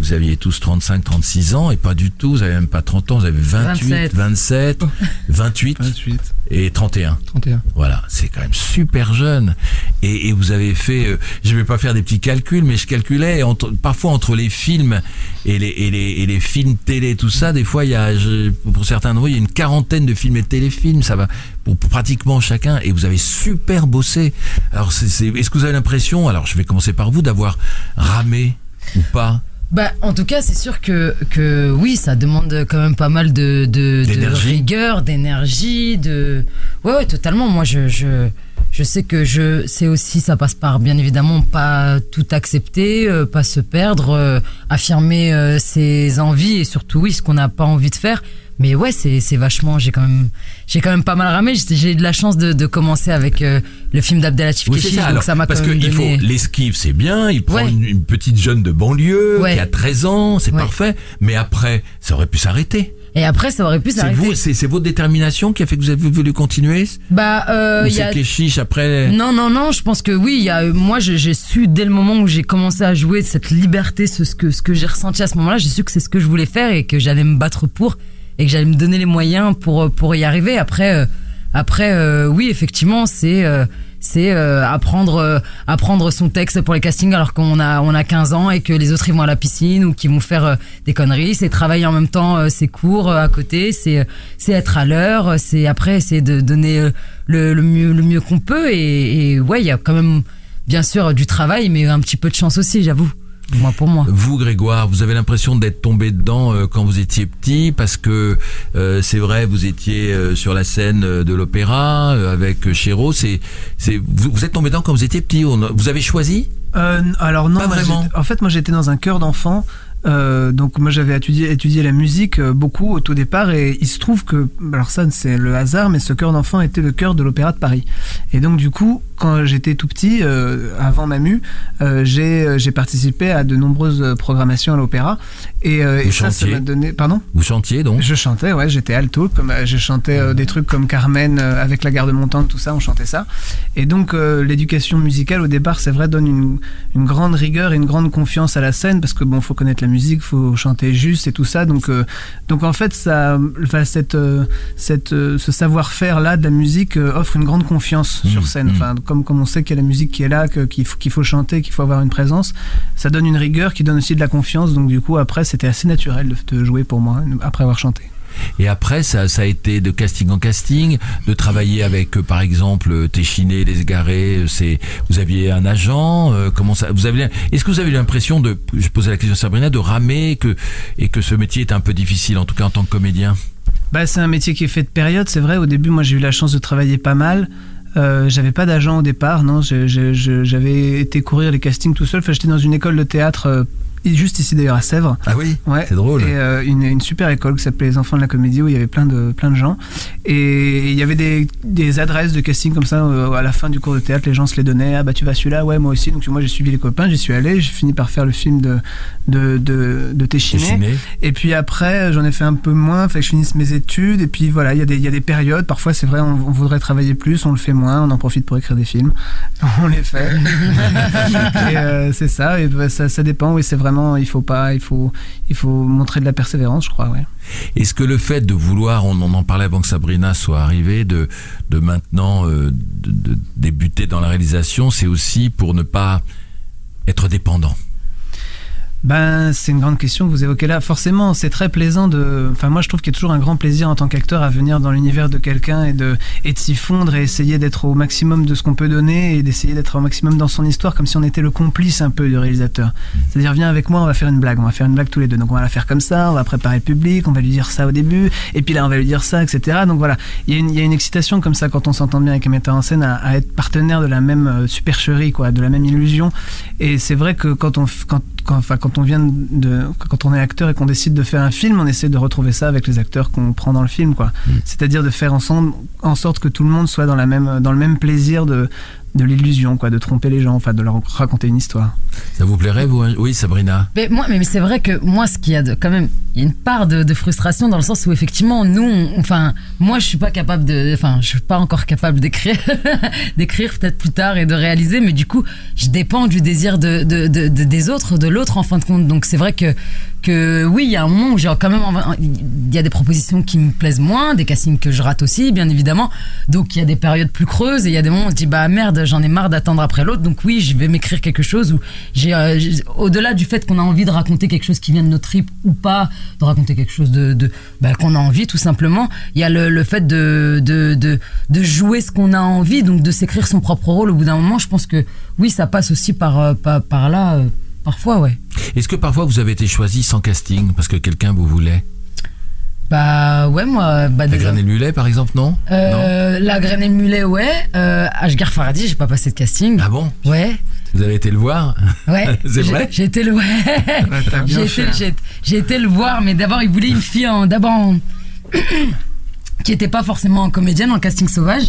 S1: vous aviez tous 35, 36 ans, et pas du tout, vous avez même pas 30 ans, vous avez 28,
S7: 27.
S1: 27, 28
S5: 28.
S1: et 31.
S5: 31.
S1: Voilà, c'est quand même super jeune. Et, et vous avez fait, euh, je vais pas faire des petits calculs, mais je calculais entre, parfois entre les films et les, et les, et les films télé, tout ça, des fois il y a, je- pour certains d'entre vous, il y a une quarantaine de films et de téléfilms, ça va pour pratiquement chacun, et vous avez super bossé. Alors, est-ce que vous avez l'impression, alors je vais commencer par vous, d'avoir ramé ou pas
S7: Bah, en tout cas, c'est sûr que, que oui, ça demande quand même pas mal de, de, rigueur, d'énergie, de. Ouais, ouais, totalement. Moi, je, je, je sais que je, c'est aussi, ça passe par, bien évidemment, pas tout accepter, euh, pas se perdre, euh, affirmer euh, ses envies et surtout, oui, ce qu'on n'a pas envie de faire. Mais ouais, c'est, c'est vachement, j'ai quand même, j'ai quand même pas mal ramé. J'ai, eu de la chance de, de commencer avec euh, le film d'Abdelatif
S1: Oui, ça.
S7: donc
S1: Alors,
S7: ça m'a
S1: parce qu'il faut
S7: donné-
S1: l'esquive, c'est bien. Il prend
S7: Ouais.
S1: une, une petite jeune de banlieue
S7: Ouais.
S1: qui a 13 ans, c'est
S7: Ouais.
S1: parfait. Mais après, ça aurait pu s'arrêter.
S7: Et après, ça aurait pu
S1: C'est
S7: s'arrêter.
S1: vous, c'est c'est votre détermination qui a fait que vous avez voulu continuer.
S7: Bah, euh, il y a...
S1: Après?
S7: Non, non, non, je pense que oui. Il y a, moi, j'ai j'ai su dès le moment où j'ai commencé à jouer cette liberté, ce, ce que, ce que j'ai ressenti à ce moment-là, j'ai su que c'est ce que je voulais faire et que j'allais me battre pour et que j'allais me donner les moyens pour, pour y arriver. Après, euh, après euh, oui, effectivement, c'est. euh, c'est euh, apprendre euh, apprendre son texte pour les castings alors qu'on a on a 15 ans et que les autres ils vont à la piscine ou qui vont faire euh, des conneries c'est travailler en même temps euh, ses cours euh, à côté c'est euh, c'est être à l'heure c'est après essayer de donner euh, le, le mieux le mieux qu'on peut et, et ouais il y a quand même bien sûr du travail mais un petit peu de chance aussi j'avoue moi pour moi
S1: Vous, Grégoire, vous avez l'impression d'être tombé dedans euh, quand vous étiez petit, parce que euh, c'est vrai, vous étiez euh, sur la scène euh, de l'opéra euh, avec Chéreau. C'est, c'est, vous, vous êtes tombé dedans quand vous étiez petit. On vous avez choisi?
S5: Euh, alors non,
S1: Pas
S5: moi,
S1: vraiment.
S5: En fait, moi j'étais dans un chœur d'enfants. Euh, donc moi j'avais étudié, étudié la musique euh, beaucoup au tout départ et il se trouve que alors ça c'est le hasard mais ce chœur d'enfants était le chœur de l'opéra de Paris. Et donc du coup quand j'étais tout petit euh, avant Mamu euh, j'ai euh, j'ai participé à de nombreuses programmations à l'opéra et, euh,
S1: Vous
S5: et ça ça m'a donné pardon
S1: Vous chantiez donc
S5: je chantais, ouais, j'étais alto, comme euh, je chantais euh, des trucs comme Carmen euh, avec la garde montante, tout ça, on chantait ça. Et donc l'éducation musicale au départ, c'est vrai, donne une, une grande rigueur et une grande confiance à la scène parce que bon, faut connaître la musique, faut chanter juste et tout ça. Donc donc en fait, ça, enfin, cette cette ce savoir-faire là de la musique offre une grande confiance
S1: Mmh,
S5: sur scène.
S1: mmh.
S5: Enfin, comme comme on sait qu'il y a la musique qui est là, qu'il faut qu'il faut chanter, qu'il faut avoir une présence, ça donne une rigueur qui donne aussi de la confiance. Donc du coup, après, c'était assez naturel de, de jouer pour moi après avoir chanté.
S1: Et après, ça, ça a été de casting en casting, de travailler avec, euh, par exemple, Téchiné, Les Égarés. euh, C'est, vous aviez un agent. euh, comment ça Vous avez Est-ce que vous avez eu l'impression de, je posais la question à Sabrina, de ramer que et que ce métier est un peu difficile, en tout cas en tant que comédien?
S5: Bah, c'est un métier qui est fait de période, c'est vrai. Au début, moi, j'ai eu la chance de travailler pas mal. Euh, j'avais pas d'agent au départ, non. J'avais été courir les castings tout seul. Enfin, j'étais dans une école de théâtre, juste ici d'ailleurs à Sèvres.
S1: Ah oui.
S5: Ouais.
S1: C'est drôle.
S5: Et euh, une, une super école qui s'appelait les Enfants de la Comédie où il y avait plein de, plein de gens. Et il y avait des, des adresses de casting comme ça euh, à la fin du cours de théâtre. Les gens se les donnaient. Ah bah tu vas celui-là, ouais, moi aussi. Donc moi j'ai suivi les copains, j'y suis allé. J'ai fini par faire le film de, de, de, de Téchiné. Et puis après, j'en ai fait un peu moins, fait que je finisse mes études. Et puis voilà, il y, a des- il y a des périodes. Parfois, c'est vrai, on, on voudrait travailler plus, on le fait moins, on en profite pour écrire des films. On les fait. et euh, c'est ça, et bah, ça, ça dépend. Oui, c'est il faut pas, il faut, il faut montrer de la persévérance, je crois.
S1: Est-ce que le fait de vouloir, on en parlait avant que Sabrina soit arrivée, de, de maintenant euh, de débuter dans la réalisation, c'est aussi pour ne pas être dépendant?
S5: Ben, c'est une grande question que vous évoquez là. Forcément, c'est très plaisant de. Enfin, moi, je trouve qu'il y a toujours un grand plaisir en tant qu'acteur à venir dans l'univers de quelqu'un et de, et de s'y fondre et essayer d'être au maximum de ce qu'on peut donner et d'essayer d'être au maximum dans son histoire, comme si on était le complice un peu du réalisateur. C'est-à-dire, viens avec moi, on va faire une blague, on va faire une blague tous les deux. Donc, on va la faire comme ça, on va préparer le public, on va lui dire ça au début, et puis là, on va lui dire ça, etc. Donc, voilà. Il y a une, il y a une excitation comme ça quand on s'entend bien avec un metteur en scène à, à être partenaire de la même euh, supercherie, quoi, de la même illusion. Et c'est vrai que quand on, quand, quand, enfin, quand on vient de, quand on est acteur et qu'on décide de faire un film, on essaie de retrouver ça avec les acteurs qu'on prend dans le film, quoi. C'est-à-dire de faire ensemble, en sorte que tout le monde soit dans la même, dans le même plaisir de, de l'illusion, quoi, de tromper les gens, enfin, de leur raconter une histoire.
S1: Ça vous plairait, vous Oui, Sabrina.
S7: Mais moi, mais mais c'est vrai que moi, ce qu'il y a de, quand même, il y a une part de, de frustration dans le sens où effectivement, nous, on- enfin, moi, je suis pas capable de, enfin, je suis pas encore capable d'écrire, d'écrire peut-être plus tard et de réaliser, mais du coup, je dépends du désir de, de, de- de- des autres, de l'autre en fin de compte. Donc c'est vrai que que oui, il y a un moment où j'ai quand même, il y a des propositions qui me plaisent moins, des castings que je rate aussi, bien évidemment. Donc il y a des périodes plus creuses et il y a des moments où on se dit bah merde, j'en ai marre d'attendre après l'autre. Donc oui, je vais m'écrire quelque chose où euh, j'ai- au-delà du fait qu'on a envie de raconter quelque chose qui vient de notre trip ou pas, de raconter quelque chose de, de bah, qu'on a envie tout simplement. Il y a le, fait de, de, de, jouer ce qu'on a envie, donc de s'écrire son propre rôle. Au bout d'un moment, je pense que oui, ça passe aussi par, euh, par, là, euh, parfois, ouais.
S1: Est-ce que parfois vous avez été choisi sans casting parce que quelqu'un vous voulait?
S7: Bah ouais, moi, bah,
S1: La graine et le mulet, par exemple, non?
S7: Euh, la graine et le mulet, ouais. Euh, Ashgar Faradi, j'ai pas passé de casting.
S1: Ah bon?
S7: Ouais.
S1: Vous avez été le voir?
S7: Ouais.
S1: C'est
S7: J'ai-
S1: vrai?
S7: J'ai été le ouais. J'ai été, été le voir, mais d'abord il voulait une fille en d'abord en- qui était pas forcément comédienne en casting sauvage.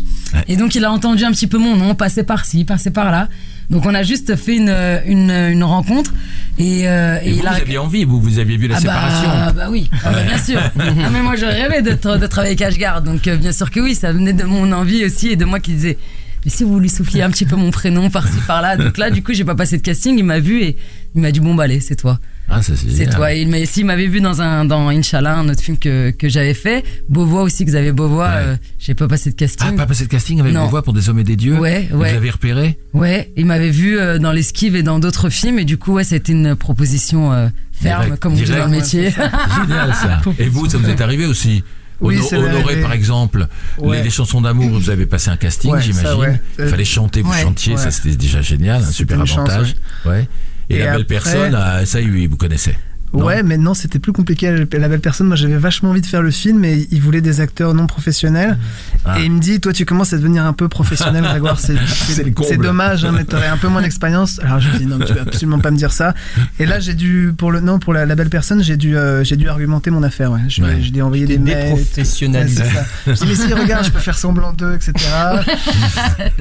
S7: Et donc il a entendu un petit peu mon nom, passer par-ci, passer par-là. Donc on a juste fait une une, une rencontre et, euh,
S1: Et,
S7: et
S1: vous,
S7: il a
S1: vous aviez envie, vous, vous aviez vu la
S7: ah
S1: séparation.
S7: bah, bah oui, Ah bah, bien sûr. Ah, mais moi, je rêvais d'être, de travailler avec Ashgar, donc euh, bien sûr que oui, ça venait de mon envie aussi et de moi qui disais. Mais si vous lui souffliez un petit peu mon prénom par-ci par-là, donc là, du coup, j'ai pas passé de casting. Il m'a vu et il m'a dit bon bah allez, c'est toi,
S1: Ah, ça c'est
S7: toi. Il m'a, s'il m'avait vu dans un dans Inch'Allah, un autre film que que j'avais fait, Beauvois aussi, Xavier Beauvois,
S1: Ouais.
S7: euh, j'ai pas passé de casting.
S1: Ah, pas passé de casting avec
S7: Non.
S1: voix pour des hommes et des dieux
S7: Ouais,
S1: Vous
S7: ouais.
S1: avez repéré
S7: Ouais, il m'avait vu euh, dans l'esquive et dans d'autres films et du coup, ouais, c'était une proposition euh, ferme,
S1: Direct,
S7: comme on dit dans le métier.
S1: Génial ça. Et vous, ça vous est arrivé aussi
S5: Oui, ça
S1: Honoré, par exemple,
S5: Ouais.
S1: les, les chansons d'amour, vous avez passé un casting,
S5: Ouais, ça,
S1: j'imagine.
S5: ouais.
S1: Il fallait chanter, vous
S7: Ouais.
S1: chantiez, ça c'était déjà génial, un super
S5: une chance,
S1: avantage. ouais. Et,
S5: Et
S1: la belle
S5: après-
S1: personne, ah, ça, oui, vous connaissez. Non
S5: Ouais, mais non, c'était plus compliqué. La belle personne, moi j'avais vachement envie de faire le film, mais il voulait des acteurs non professionnels.
S1: Ah.
S5: Et il me dit, toi tu commences à devenir un peu professionnel, Grégoire, c'est dommage, hein, mais t'aurais un peu moins d'expérience. Alors je lui dis, non, mais tu vas absolument pas me dire ça. Et là, j'ai dû, pour le, non, pour la, la belle personne, j'ai dû, euh, j'ai dû argumenter mon affaire, ouais. Je,
S1: Ouais.
S5: J'ai dû envoyer des mails. Ouais,
S6: Déprofessionnalisé.
S5: ça. Je dis, mais si, regarde, je peux faire semblant d'eux, etc.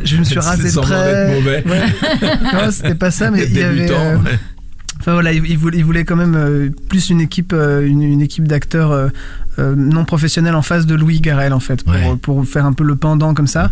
S5: Je me suis rasé de près. Ouais. Non, c'était pas ça, mais il y avait. Euh,
S1: ouais.
S5: Enfin voilà, il, voulait, quand même euh, plus une équipe, euh, une, une équipe d'acteurs euh, euh, non professionnels en face de Louis Garrel en fait, pour,
S1: Ouais.
S5: pour faire un peu le pendant comme ça.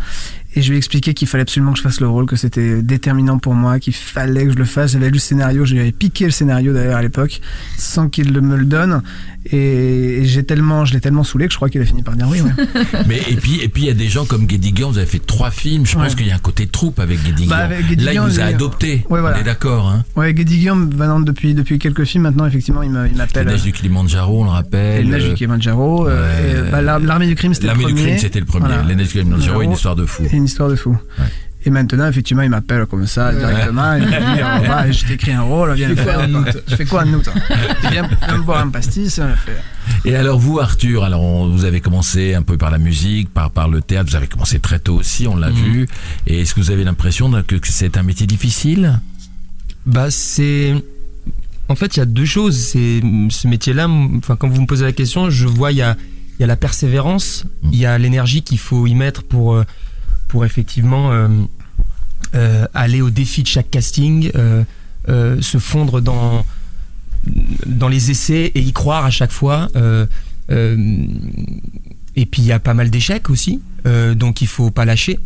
S5: Et je lui ai expliqué qu'il fallait absolument que je fasse le rôle, que c'était déterminant pour moi, qu'il fallait que je le fasse. J'avais lu le scénario, je lui avais piqué le scénario d'ailleurs à l'époque, sans qu'il me le donne. Et, j'ai tellement, je l'ai tellement saoulé que je crois qu'il a fini par dire oui. Ouais.
S1: Mais et puis et puis il y a des gens comme Guédiguian, vous avez fait trois films. Je pense
S5: Ouais.
S1: qu'il y a un côté troupe avec Guédiguian.
S5: Bah,
S1: Là, il
S5: Guédiguian,
S1: vous a adopté.
S5: voilà.
S1: On est d'accord, hein.
S5: Ouais, Guédi Guillaume, maintenant depuis depuis quelques films maintenant, effectivement, il m'appelle.
S1: neiges du Kilimanjaro, on le
S5: euh,
S1: rappelle.
S5: Le
S1: Euh,
S5: Kilimanjaro. euh,
S1: ouais.
S5: euh, bah, l'Ar- L'armée du crime, c'était le
S1: L'armée
S5: premier.
S1: du crime, c'était le premier.
S5: Voilà.
S1: Les neiges du Kilimanjaro, une histoire de fou.
S5: Une histoire de fou.
S1: Ouais.
S5: Et maintenant, effectivement, il m'appelle comme ça directement. Il me dit oh, bah, Je t'écris un rôle, viens le faire. Je fais quoi en août Viens me boire un pastis, on le fait.
S1: Et alors vous, Arthur, alors on- vous avez commencé un peu par la musique, par par le théâtre. Vous avez commencé très tôt aussi, on l'a
S6: Mhm.
S1: vu. Et est-ce que vous avez l'impression que, que c'est un métier difficile?
S6: Bah c'est en fait il y a deux choses. C'est ce métier-là. Enfin quand vous me posez la question, je vois il y a il y a la persévérance,
S1: Mm.
S6: il y a l'énergie qu'il faut y mettre pour euh, pour effectivement euh, euh, aller au défi de chaque casting, euh, se fondre dans dans les essais et y croire à chaque fois. et puis il y a pas mal d'échecs aussi, donc il faut pas lâcher.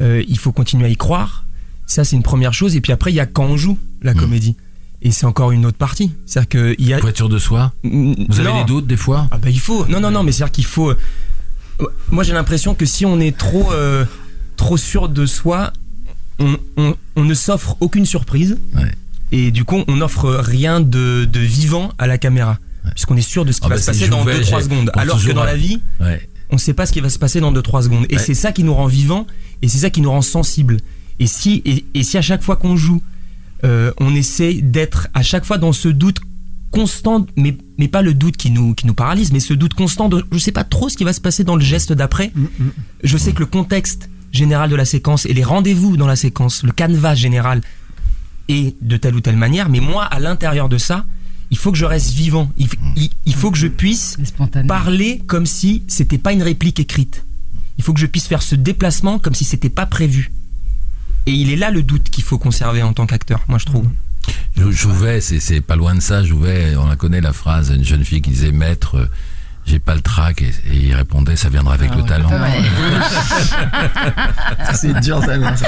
S6: Il faut continuer à y croire. Ça c'est une première chose. Et puis après il y a quand on joue la
S1: Mm.
S6: comédie. Et c'est encore une autre partie. C'est-à-dire que il y a.
S1: Sûr de soi Vous avez
S6: Non.
S1: des doutes des fois
S6: Ah bah il faut. Non non non, mais c'est-à-dire qu'il faut. Moi j'ai l'impression que si on est trop euh, trop sûr de soi, on, on- on ne s'offre aucune surprise.
S1: Ouais.
S6: Et du coup, on n'offre rien de, de vivant à la caméra. Puisqu'on est sûr de ce qui
S1: Ah
S6: va
S1: bah,
S6: se passer dans
S1: pouvais,
S6: 2-3
S1: j'ai-
S6: secondes. Alors que dans la
S1: ouais.
S6: vie,
S1: Ouais.
S6: on sait pas ce qui va se passer dans 2-3 secondes. Et
S1: Ouais.
S6: c'est ça qui nous rend vivants et c'est ça qui nous rend sensibles. Et si, et, et si à chaque fois qu'on joue, euh, on essaie d'être à chaque fois dans ce doute constant, mais, mais pas le doute qui nous, qui nous paralyse, mais ce doute constant de je sais pas trop ce qui va se passer dans le geste d'après. Je sais que le contexte général de la séquence et les rendez-vous dans la séquence, le canevas général est de telle ou telle manière, mais moi, à l'intérieur de ça, il faut que je reste vivant. Il, il- il faut que je puisse parler comme si c'était pas une réplique écrite. Il faut que je puisse faire ce déplacement comme si c'était pas prévu. Et il est là le doute qu'il faut conserver en tant qu'acteur, moi je trouve.
S1: Jouais, c'est c'est pas loin de ça, jouais, on la connaît la phrase, une jeune fille qui disait Maître, euh, j'ai pas le trac, et, et il répondait Ça viendra avec
S7: Ah
S1: le talent.
S5: C'est dur, ça. ça.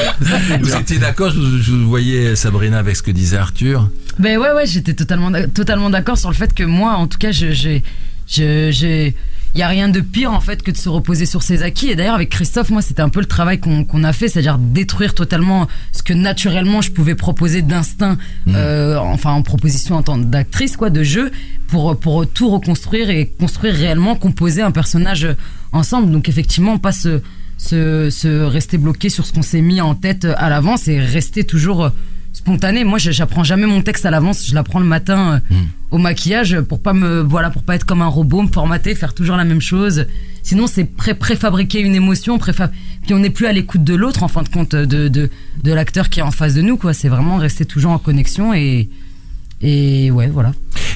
S1: Vous étiez d'accord je, je voyais Sabrina avec ce que disait Arthur?
S7: Ben ouais, ouais, j'étais totalement, totalement d'accord sur le fait que moi, en tout cas, je- j'ai, je- j'ai, il y a rien de pire en fait que de se reposer sur ses acquis. Et d'ailleurs, avec Christophe, moi, c'était un peu le travail qu'on a fait, c'est-à-dire détruire totalement ce que naturellement je pouvais proposer d'instinct, euh, enfin en proposition en tant d'actrice, quoi, de jeu, pour pour tout reconstruire et construire réellement, composer un personnage ensemble. Donc effectivement, pas se se, se rester bloqué sur ce qu'on s'est mis en tête à l'avance et rester toujours spontané. Moi, j'apprends jamais mon texte à l'avance. Je l'apprends le matin euh, au maquillage pour pas me voilà pour pas être comme un robot, me formater, faire toujours la même chose. Sinon, c'est pré préfabriquer une émotion, préfa puis on n'est plus à l'écoute de l'autre en fin de compte de de, de l'acteur qui est en face de nous quoi. C'est vraiment rester toujours en connexion et et ouais voilà.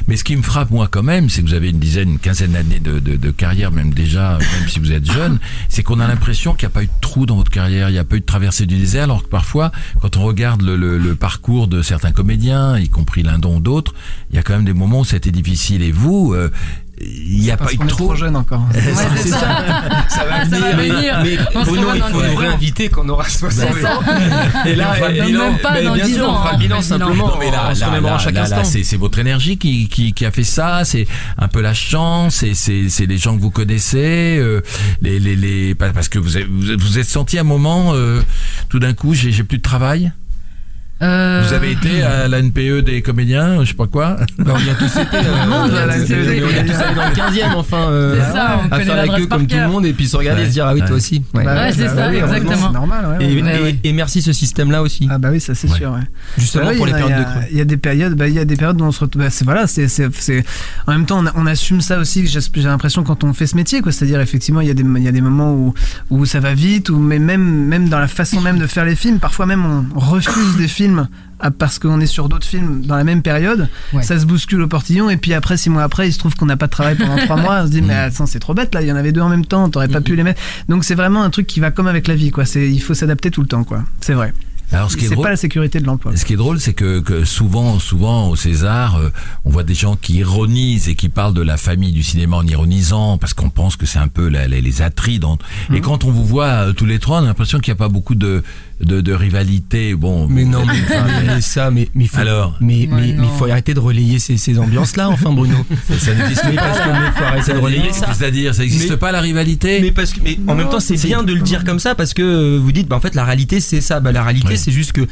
S1: Mais ce qui me frappe, moi, quand même, c'est que vous avez une dizaine, une quinzaine d'années de, de, de carrière, même déjà, même si vous êtes jeune, c'est qu'on a l'impression qu'il n'y a pas eu de trou dans votre carrière, il n'y a pas eu de traversée du désert, alors que parfois, quand on regarde le, le, le parcours de certains comédiens, y compris l'un dont d'autres, il y a quand même des moments où c'était difficile. Et vous, euh, il n'y a pas eu de
S5: est trop jeune encore.
S1: C'est
S7: c'est
S1: ça.
S7: ça.
S1: Ça va
S7: Ça va
S1: venir.
S7: venir.
S6: Mais Bruno,
S7: revoit
S6: il faut nous
S7: ans.
S6: réinviter quand on aura 60
S7: C'est ça.
S6: Et là,
S1: On fera le
S6: et-
S1: bilan.
S7: Même pas
S6: mais
S7: dans
S6: bien
S7: 10
S6: sûr,
S7: ans,
S6: on fera
S7: hein,
S6: le bilan simplement.
S1: Non, mais là, là, là,
S6: chaque
S1: là,
S6: instant.
S1: là, c'est votre énergie qui, qui, qui a fait ça, c'est un peu la chance, c'est c'est les gens que vous connaissez, euh, les, les, les, pa- parce que vous avez- vous vous êtes senti à un moment, euh, tout d'un coup, j'ai j'ai plus de travail.
S7: Euh,
S1: Vous avez été à la NPE des comédiens, je sais pas quoi.
S6: Bah, on y a tous été. euh,
S7: Non, on y a tous
S6: on allé dans le 15e, enfin. euh,
S7: C'est ça, on
S6: à faire la queue comme tout le monde et puis se regarder et se dire, ah oui,
S1: Ouais.
S6: toi aussi. Ouais.
S5: Bah
S7: Ouais, c'est
S5: bah
S7: ça,
S5: oui,
S7: exactement.
S5: C'est normal, ouais.
S6: Et,
S5: ouais.
S7: Ouais,
S6: et-
S7: ouais.
S6: et merci ce système-là aussi.
S5: Ah bah oui, ça c'est
S1: Ouais.
S5: sûr. Ouais.
S6: Justement
S5: Bah
S6: pour les
S5: il y en a-
S6: périodes de creux.
S5: Il y a des périodes, bah, il y a des périodes où on se retrouve. bah, c'est voilà, c'est, c'est, c'est- En même temps, on, on assume ça aussi. J'ai, j'ai l'impression quand on fait ce métier, quoi. C'est-à-dire effectivement, il y a des, il y a des moments où où ça va vite, ou mais même même dans la façon même de faire les films, parfois même on refuse des films ah, parce qu'on est sur d'autres films dans la même période.
S7: Ouais.
S5: Ça se bouscule au portillon, et puis après six mois après, il se trouve qu'on n'a pas de travail pendant trois mois. On se dit mais attends, c'est trop bête là. Il y en avait deux en même temps. T'aurais pas pu les mettre. Donc c'est vraiment un truc qui va comme avec la vie, quoi. C'est il faut s'adapter tout le temps, quoi. C'est vrai.
S1: Alors ce qui est
S5: C'est
S1: drôle,
S5: pas la sécurité de l'emploi.
S1: Ce qui est drôle, c'est que, que souvent, souvent au César, euh, on voit des gens qui ironisent et qui parlent de la famille du cinéma en ironisant, parce qu'on pense que c'est un peu la- la- les atrides.
S5: Mhm.
S1: Et quand on vous voit euh, tous les trois, on a l'impression qu'il n'y a pas beaucoup de, de, de rivalité. Bon,
S6: Mais non, mais,
S1: enfin,
S6: mais- mais ça, mais mais faut,
S1: Alors
S6: mais mais
S7: Ouais,
S6: mais
S7: non.
S6: faut arrêter de relayer ces, ces ambiances-là, enfin Bruno.
S1: ça n'existe pas.
S6: parce que mais faut arrêter de relayer ça.
S1: C'est-à-dire, ça n'existe pas la rivalité
S6: Mais parce que, mais en même temps, c'est bien de le dire comme ça parce que euh, vous dites, bah en fait, la réalité c'est ça. Bah la réalité,
S1: Oui.
S6: C'est juste que,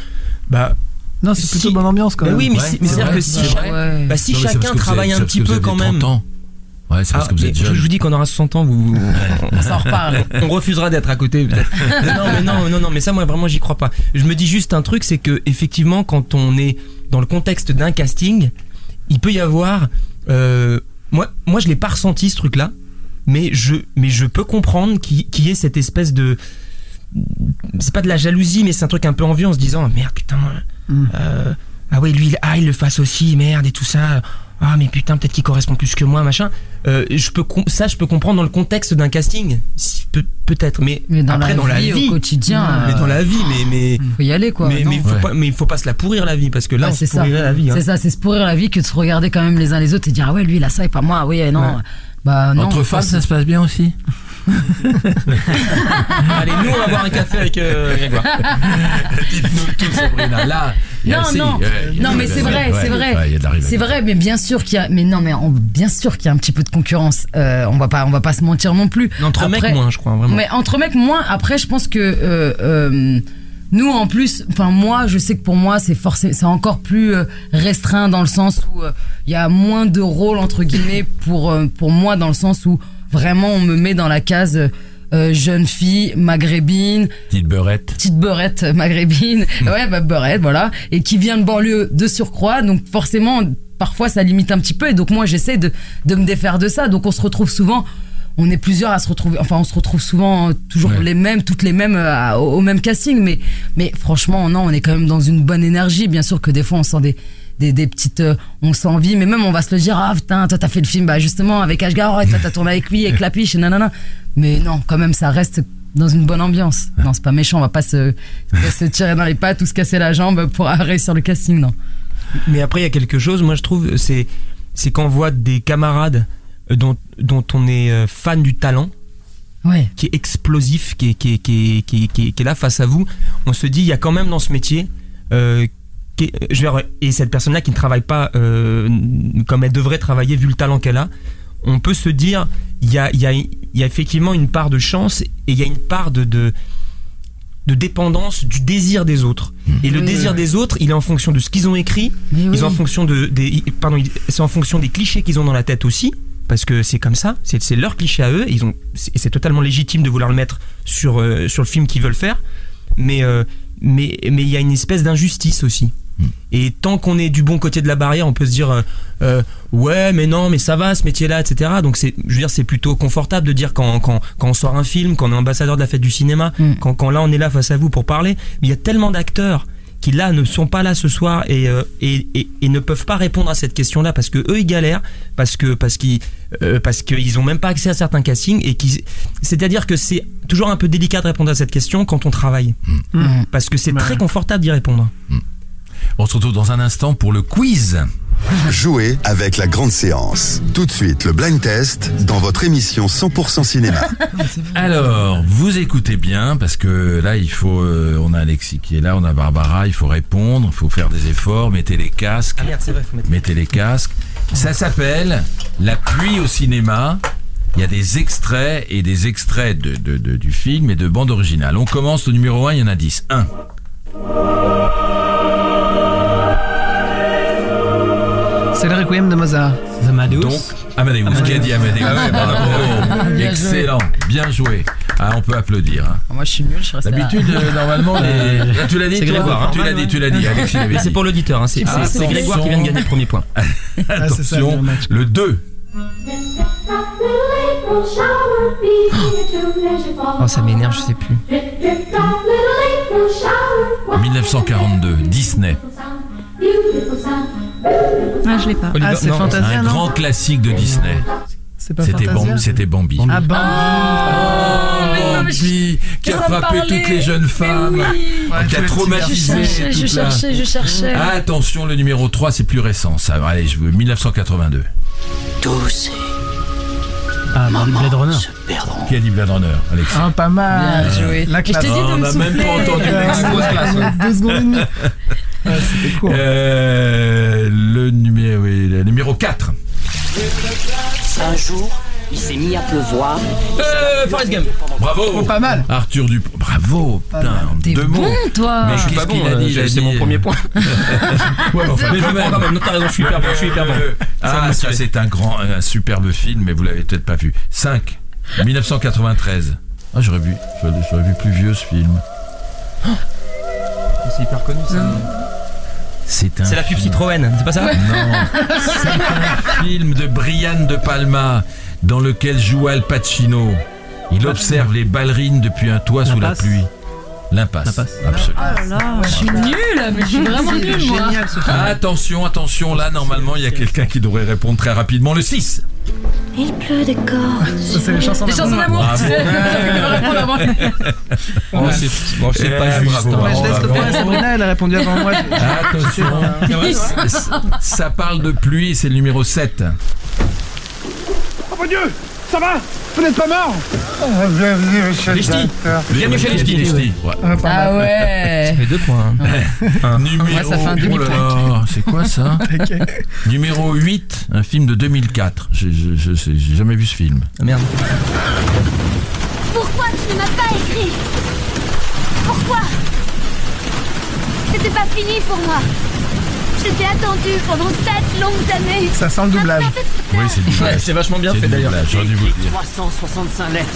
S6: bah,
S5: Non, c'est plutôt
S6: Si-
S5: bonne ambiance quand
S6: bah
S5: même.
S6: oui, mais,
S1: Ouais,
S6: c'est-à-dire
S1: vrai,
S6: que si, bah, si
S1: Non,
S6: chacun travaille un petit peu quand même.
S1: 30 ans. Ouais, c'est parce
S6: Ah,
S1: que vous
S6: mais
S1: êtes
S6: je,
S1: jeune.
S6: je vous dis qu'on aura 60 ans, vous,
S7: On s'en reparle.
S6: on refusera d'être à côté. peut-être. non, mais non, non, non, mais ça, moi, vraiment, j'y crois pas. Je me dis juste un truc, c'est que effectivement, quand on est dans le contexte d'un casting, il peut y avoir. euh, moi, moi, je l'ai pas ressenti ce truc-là, mais je, mais je peux comprendre qu'il qu'il y ait cette espèce de. C'est pas de la jalousie, mais c'est un truc un peu envieux en se disant merde, putain.
S5: Mm.
S6: euh, ah ouais, lui, il, ah, il le fasse aussi, merde, et tout ça. Ah, mais putain, peut-être qu'il correspond plus que moi, machin. Euh, je peux ça, je peux comprendre dans le contexte d'un casting, peut-être, mais,
S7: Mais dans
S6: après
S7: la
S6: dans la
S7: vie,
S6: vie,
S7: au quotidien,
S6: mais
S7: euh,
S6: dans la vie, mais mais
S7: faut y aller quoi.
S6: mais mais il faut
S1: Ouais.
S6: pas, mais il faut pas se la pourrir la vie parce que là, on
S7: c'est
S6: se
S7: ça.
S6: pourrirait la vie. hein.
S7: C'est ça, c'est se pourrir la vie que de se regarder quand même les uns les autres et dire ah ouais lui il a ça et pas moi, oui et non.
S6: Ouais.
S7: Bah non.
S1: Entre femmes, ça se passe bien aussi
S6: Allez, nous, on va boire un café avec euh, Grégoire.
S1: Dites-nous tout, Sabrina. Là, il y a-
S7: Non, non, non, mais c'est vrai, c'est vrai.
S1: ouais.
S7: C'est vrai, mais bien sûr qu'il y a, mais non, mais on- bien sûr qu'il y a un petit peu de concurrence. Euh, on va pas, on va pas se mentir non plus.
S6: Entre
S7: Après-
S6: mecs, moins, je crois, vraiment.
S7: Mais entre mecs, moins. Après, je pense que euh, euh, nous en plus, enfin moi, je sais que pour moi c'est forcément, c'est encore plus restreint dans le sens où euh, il y a moins de rôles entre guillemets pour euh, pour moi dans le sens où vraiment on me met dans la case euh, jeune fille maghrébine,
S1: Petite beurette.
S7: petite beurette maghrébine, ouais bah beurette voilà, et qui vient de banlieue de surcroît, donc forcément parfois ça limite un petit peu. Et donc moi j'essaie de de me défaire de ça, donc on se retrouve souvent on est plusieurs à se retrouver enfin on se retrouve souvent euh, toujours
S1: Ouais.
S7: les mêmes toutes les mêmes euh, au même casting. Mais mais franchement non on est quand même dans une bonne énergie. Bien sûr que des fois on sent des des, des petites euh, on s'envie mais même on va se le dire ah putain toi t'as fait le film bah justement avec Ashgar et toi t'as tourné avec lui avec Lapiche et nanana. Mais non quand même ça reste dans une bonne ambiance. Non c'est pas méchant on va pas se, se tirer dans les pattes ou se casser la jambe pour réussir le casting non.
S6: Mais après, il y a quelque chose, moi je trouve, c'est c'est quand on voit des camarades euh, dont, dont on est euh, fan du talent,
S7: ouais.
S6: Qui est explosif, qui est, qui, est, qui, est, qui, est, qui est- qui est là face à vous, on se dit, il y a quand même dans ce métier, euh, je vais, et cette personne-là qui ne travaille pas euh, comme elle devrait travailler vu le talent qu'elle a, on peut se dire, il y a, il y, a, il y a effectivement une part de chance et il y a une part de... de de dépendance du désir des autres. Et le
S7: Oui,
S6: désir
S7: oui.
S6: des autres, il est en fonction de ce qu'ils ont écrit,
S7: Mais
S6: ils
S7: oui.
S6: ont en fonction de des pardon c'est en fonction des clichés qu'ils ont dans la tête aussi parce que c'est comme ça c'est c'est leur cliché à eux et ils ont c'est c'est totalement légitime de vouloir le mettre sur euh, sur le film qu'ils veulent faire mais euh, mais mais il y a une espèce d'injustice aussi et tant qu'on est du bon côté de la barrière on peut se dire euh, euh, ouais mais non mais ça va ce métier là etc donc c'est je veux dire c'est plutôt confortable de dire quand, quand quand on sort un film quand on est ambassadeur de la fête du cinéma
S7: Mm.
S6: quand quand là on est là face à vous pour parler mais il y a tellement d'acteurs qui là ne sont pas là ce soir et, euh, et, et, et ne peuvent pas répondre à cette question-là parce que eux ils galèrent parce que parce qu'ils euh, parce qu'ils ont même pas accès à certains castings et qui c'est-à-dire que c'est toujours un peu délicat de répondre à cette question quand on travaille
S7: Mm.
S6: parce que c'est très confortable d'y répondre.
S1: On se retrouve dans un instant pour le quiz.
S4: Jouez avec la grande séance. Tout de suite, le blind test dans votre émission 100% cinéma.
S1: Alors, vous écoutez bien parce que là, il faut, euh, on a Alexis qui est là, on a Barbara, il faut répondre, il faut faire des efforts, mettez les casques,
S6: merde, c'est vrai, faut mettre...
S1: mettez les casques. Ça s'appelle La pluie au cinéma. Il y a des extraits et des extraits de, de- de- du film et de bande originale. On commence au numéro 1, il y en a 10. 1.
S5: C'est le requiem de Mozart.
S3: Amadeus.
S1: Donc, Amadeus, qui a dit Amadeus Bravo,
S7: Bien
S1: excellent, bien joué. Ah, on peut applaudir. hein.
S7: moi je suis nul je là.
S1: D'habitude, euh, normalement, les... Là, tu l'as dit,
S6: Grégoire, hein.
S1: Tu l'as dit, tu l'as dit. Alexis l'avait
S6: Mais c'est pour l'auditeur, hein, c'est
S7: Ah,
S6: c'est- c'est
S1: attention.
S6: Grégoire qui vient de gagner le premier point.
S5: Ah, ça,
S1: Attention,
S5: le match.
S1: le 2.
S6: Oh, ça m'énerve, je sais plus.
S1: 1942, Disney.
S2: Ah, je l'ai pas.
S5: Ah, c'est Fantasia,
S1: Un
S5: non
S1: grand classique de Disney.
S5: C'est pas
S1: C'était Bambi. C'était Bambi.
S5: Ah, Bambi.
S1: Oh,
S7: je-
S1: Bambi, qui a frappé toutes les jeunes femmes,
S5: Ouais,
S1: qui a
S5: tous
S1: traumatisé
S7: je cherchais je
S1: la-
S7: cherchais je cherchais
S1: Attention, le numéro 3, c'est plus récent. Ça, allez, je veux 1982.
S3: Ah, Blade Runner.
S1: Qui a dit Blade Runner, Alexis
S5: Ah, pas mal.
S7: Bien joué.
S5: La
S7: je
S5: classe.
S7: t'ai dit de
S1: On
S7: me
S1: n'a même pas entendu l'extrait.
S5: Deux secondes et demie. C'était court.
S1: Euh, le numéro, oui, le numéro 4.
S9: Un jour, il s'est mis à pleuvoir.
S6: Euh, Forrest Gump.
S1: Bravo
S5: Oh, pas mal.
S1: Arthur Dupont. Bravo Putain,
S7: T'es
S1: deux
S7: bon
S1: mots.
S7: toi
S1: Mais
S6: Je suis pas
S1: qu'il
S6: bon,
S1: a dit,
S6: euh,
S1: a
S6: c'est mon premier point.
S1: Ouais, enfin,
S6: Mais je
S1: même.
S6: quand même, non, t'as raison, je suis hyper bon, je suis hyper bon. Ça va
S1: Ah, ça c'est un grand, un superbe film, mais vous l'avez peut-être pas vu. 5. 1993. Ah, j'aurais vu, j'aurais j'aurais vu plus vieux ce film.
S6: C'est hyper connu ça.
S1: C'est un.
S6: C'est la pub
S1: film-
S6: Citroën, c'est pas ça
S1: Non. C'est un film de Brian De Palma dans lequel joue Al Pacino. Il observe les ballerines depuis un toit sous la pluie. L'impasse. Absolument.
S2: Oh là là.
S7: je suis nulle mais je suis vraiment nulle moi
S5: Génial ce film.
S1: Attention, attention, là normalement il y a quelqu'un qui devrait répondre très rapidement. Le 6.
S10: Il pleut des cordes.
S5: Ça, c'est les chansons
S7: les chansons
S5: d'amour.
S7: d'amour
S1: Bravo.
S7: tu sais. Répondre avant.
S6: Bon, c'est bon, c'est
S1: Eh,
S6: pas juste.
S1: bravo.
S5: Ouais, je laisse le Sabrina, elle a répondu avant moi?
S1: Attention. Ça- Ça parle de pluie, c'est le numéro 7.
S11: Oh mon Dieu Ça va Vous n'êtes pas mort
S6: Lechti. Bienvenue chez.
S5: Ah,
S7: ah ouais
S6: Ça fait deux points. hein.
S1: Numéro,
S7: Ouais, ça fait un
S1: oh là là, c'est quoi ça. Numéro 8, un film de 2004. Je, je, j'ai jamais vu ce film.
S6: Ah, Merde.
S10: Pourquoi tu ne m'as pas écrit? Pourquoi?
S12: Pas fini pour moi. J'étais attendue pendant sept longues années.
S5: Ça sent le doublage.
S1: Oui, c'est doublage.
S6: Ouais, c'est vachement bien fait d'ailleurs.
S1: doublage, J'aurais dû vous le dire.
S9: 365 lettres.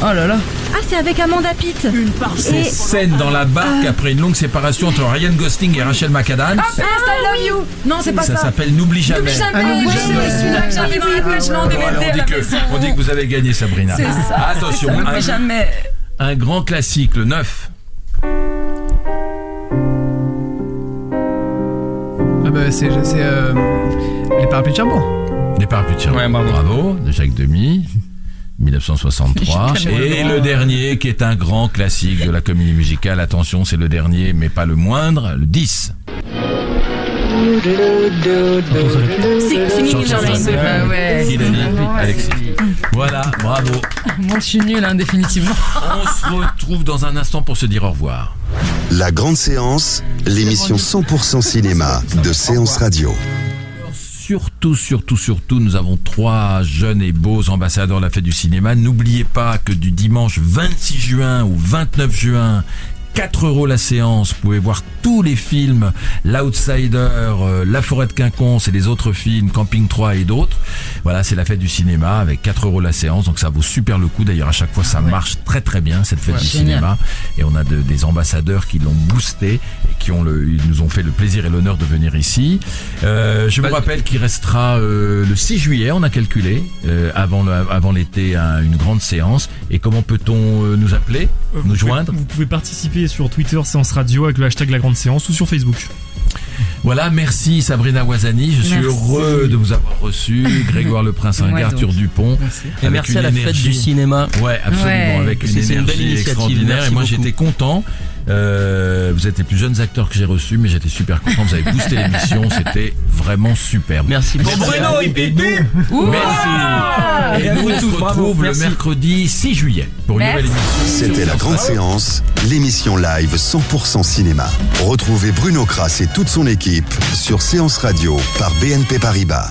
S7: Oh là là.
S2: Ah, c'est avec Amanda Pitt.
S9: Une par
S1: Ces
S2: Et-
S1: scènes dans la barque après une longue séparation entre Ryan Gosling et Rachel McAdams.
S7: Ah, I Love You. Non, c'est pas
S1: Ça
S7: ça.
S1: s'appelle N'oublie jamais.
S7: N'oublie jamais.
S5: Ah,
S7: celui-là que j'avais
S1: on, dit que,
S7: maison.
S1: on dit que vous avez gagné, Sabrina.
S7: C'est ça.
S1: Attention,
S7: n'oublie jamais.
S1: un grand classique, le 9.
S5: Bah, c'est euh, les parapluies de Cherbourg.
S1: Les parapluies de Cherbourg.
S6: Ouais, bravo.
S1: bravo, de Jacques Demy. 1963
S7: Je connais
S1: et le dernier qui est un grand classique de la comédie musicale attention c'est le dernier mais pas le moindre le 10 voilà bravo.
S7: Moi, je suis nulle, hein, définitivement.
S1: on se retrouve dans un instant pour se dire au revoir.
S4: La grande séance, l'émission 100% cinéma de Séance Radio.
S1: Surtout, surtout, surtout, nous avons trois jeunes et beaux ambassadeurs de la fête du cinéma. N'oubliez pas que du dimanche 26 juin au 29 juin, 4 euros la séance. Vous pouvez voir tous les films, L'Outsider, euh, La Forêt de Quinconce et les autres films, Camping 3 et d'autres. Voilà, c'est la fête du cinéma avec 4 euros la séance. Donc ça vaut super le coup. D'ailleurs, à chaque fois, ça marche très très bien, cette fête du
S7: Génial.
S1: cinéma. Et on a de- des ambassadeurs qui l'ont boosté et qui ont le, ils nous ont fait le plaisir et l'honneur de venir ici. Euh, je vous rappelle qu'il restera euh, le 6 juillet, on a calculé, euh, avant le- avant l'été, un- une grande séance. Et comment peut-on euh, nous appeler,
S8: Euh,
S1: nous
S8: vous pouvez-
S1: joindre?
S8: Vous pouvez participer sur Twitter Séance Radio avec le hashtag La Grande Séance ou sur Facebook.
S1: Voilà, merci Sabrina Wazani. Je suis
S7: Merci.
S1: heureux de vous avoir reçu. Grégoire Le Prince,
S7: Ouais,
S1: Arthur
S7: donc.
S1: Dupont.
S6: Et
S1: Avec
S6: merci
S1: une
S6: à la fête
S1: énergie-
S6: du cinéma.
S1: Ouais, absolument,
S7: Ouais.
S1: avec une
S6: une
S1: énergie
S6: initiative,
S1: extraordinaire.
S6: merci
S1: et moi, j'étais content. Euh, vous êtes les plus jeunes acteurs que j'ai reçus, mais j'étais super content. Vous avez boosté l'émission, c'était vraiment superbe.
S6: Merci pour Bruno, il
S1: Merci. Et
S6: Et
S1: nous,
S6: vous
S1: on se retrouve le mercredi 6 juillet pour une
S7: Merci.
S1: nouvelle émission.
S4: C'était la grande séance, l'émission live 100% cinéma. Retrouvez Bruno Kras et toute son équipe sur Séance Radio par BNP Paribas.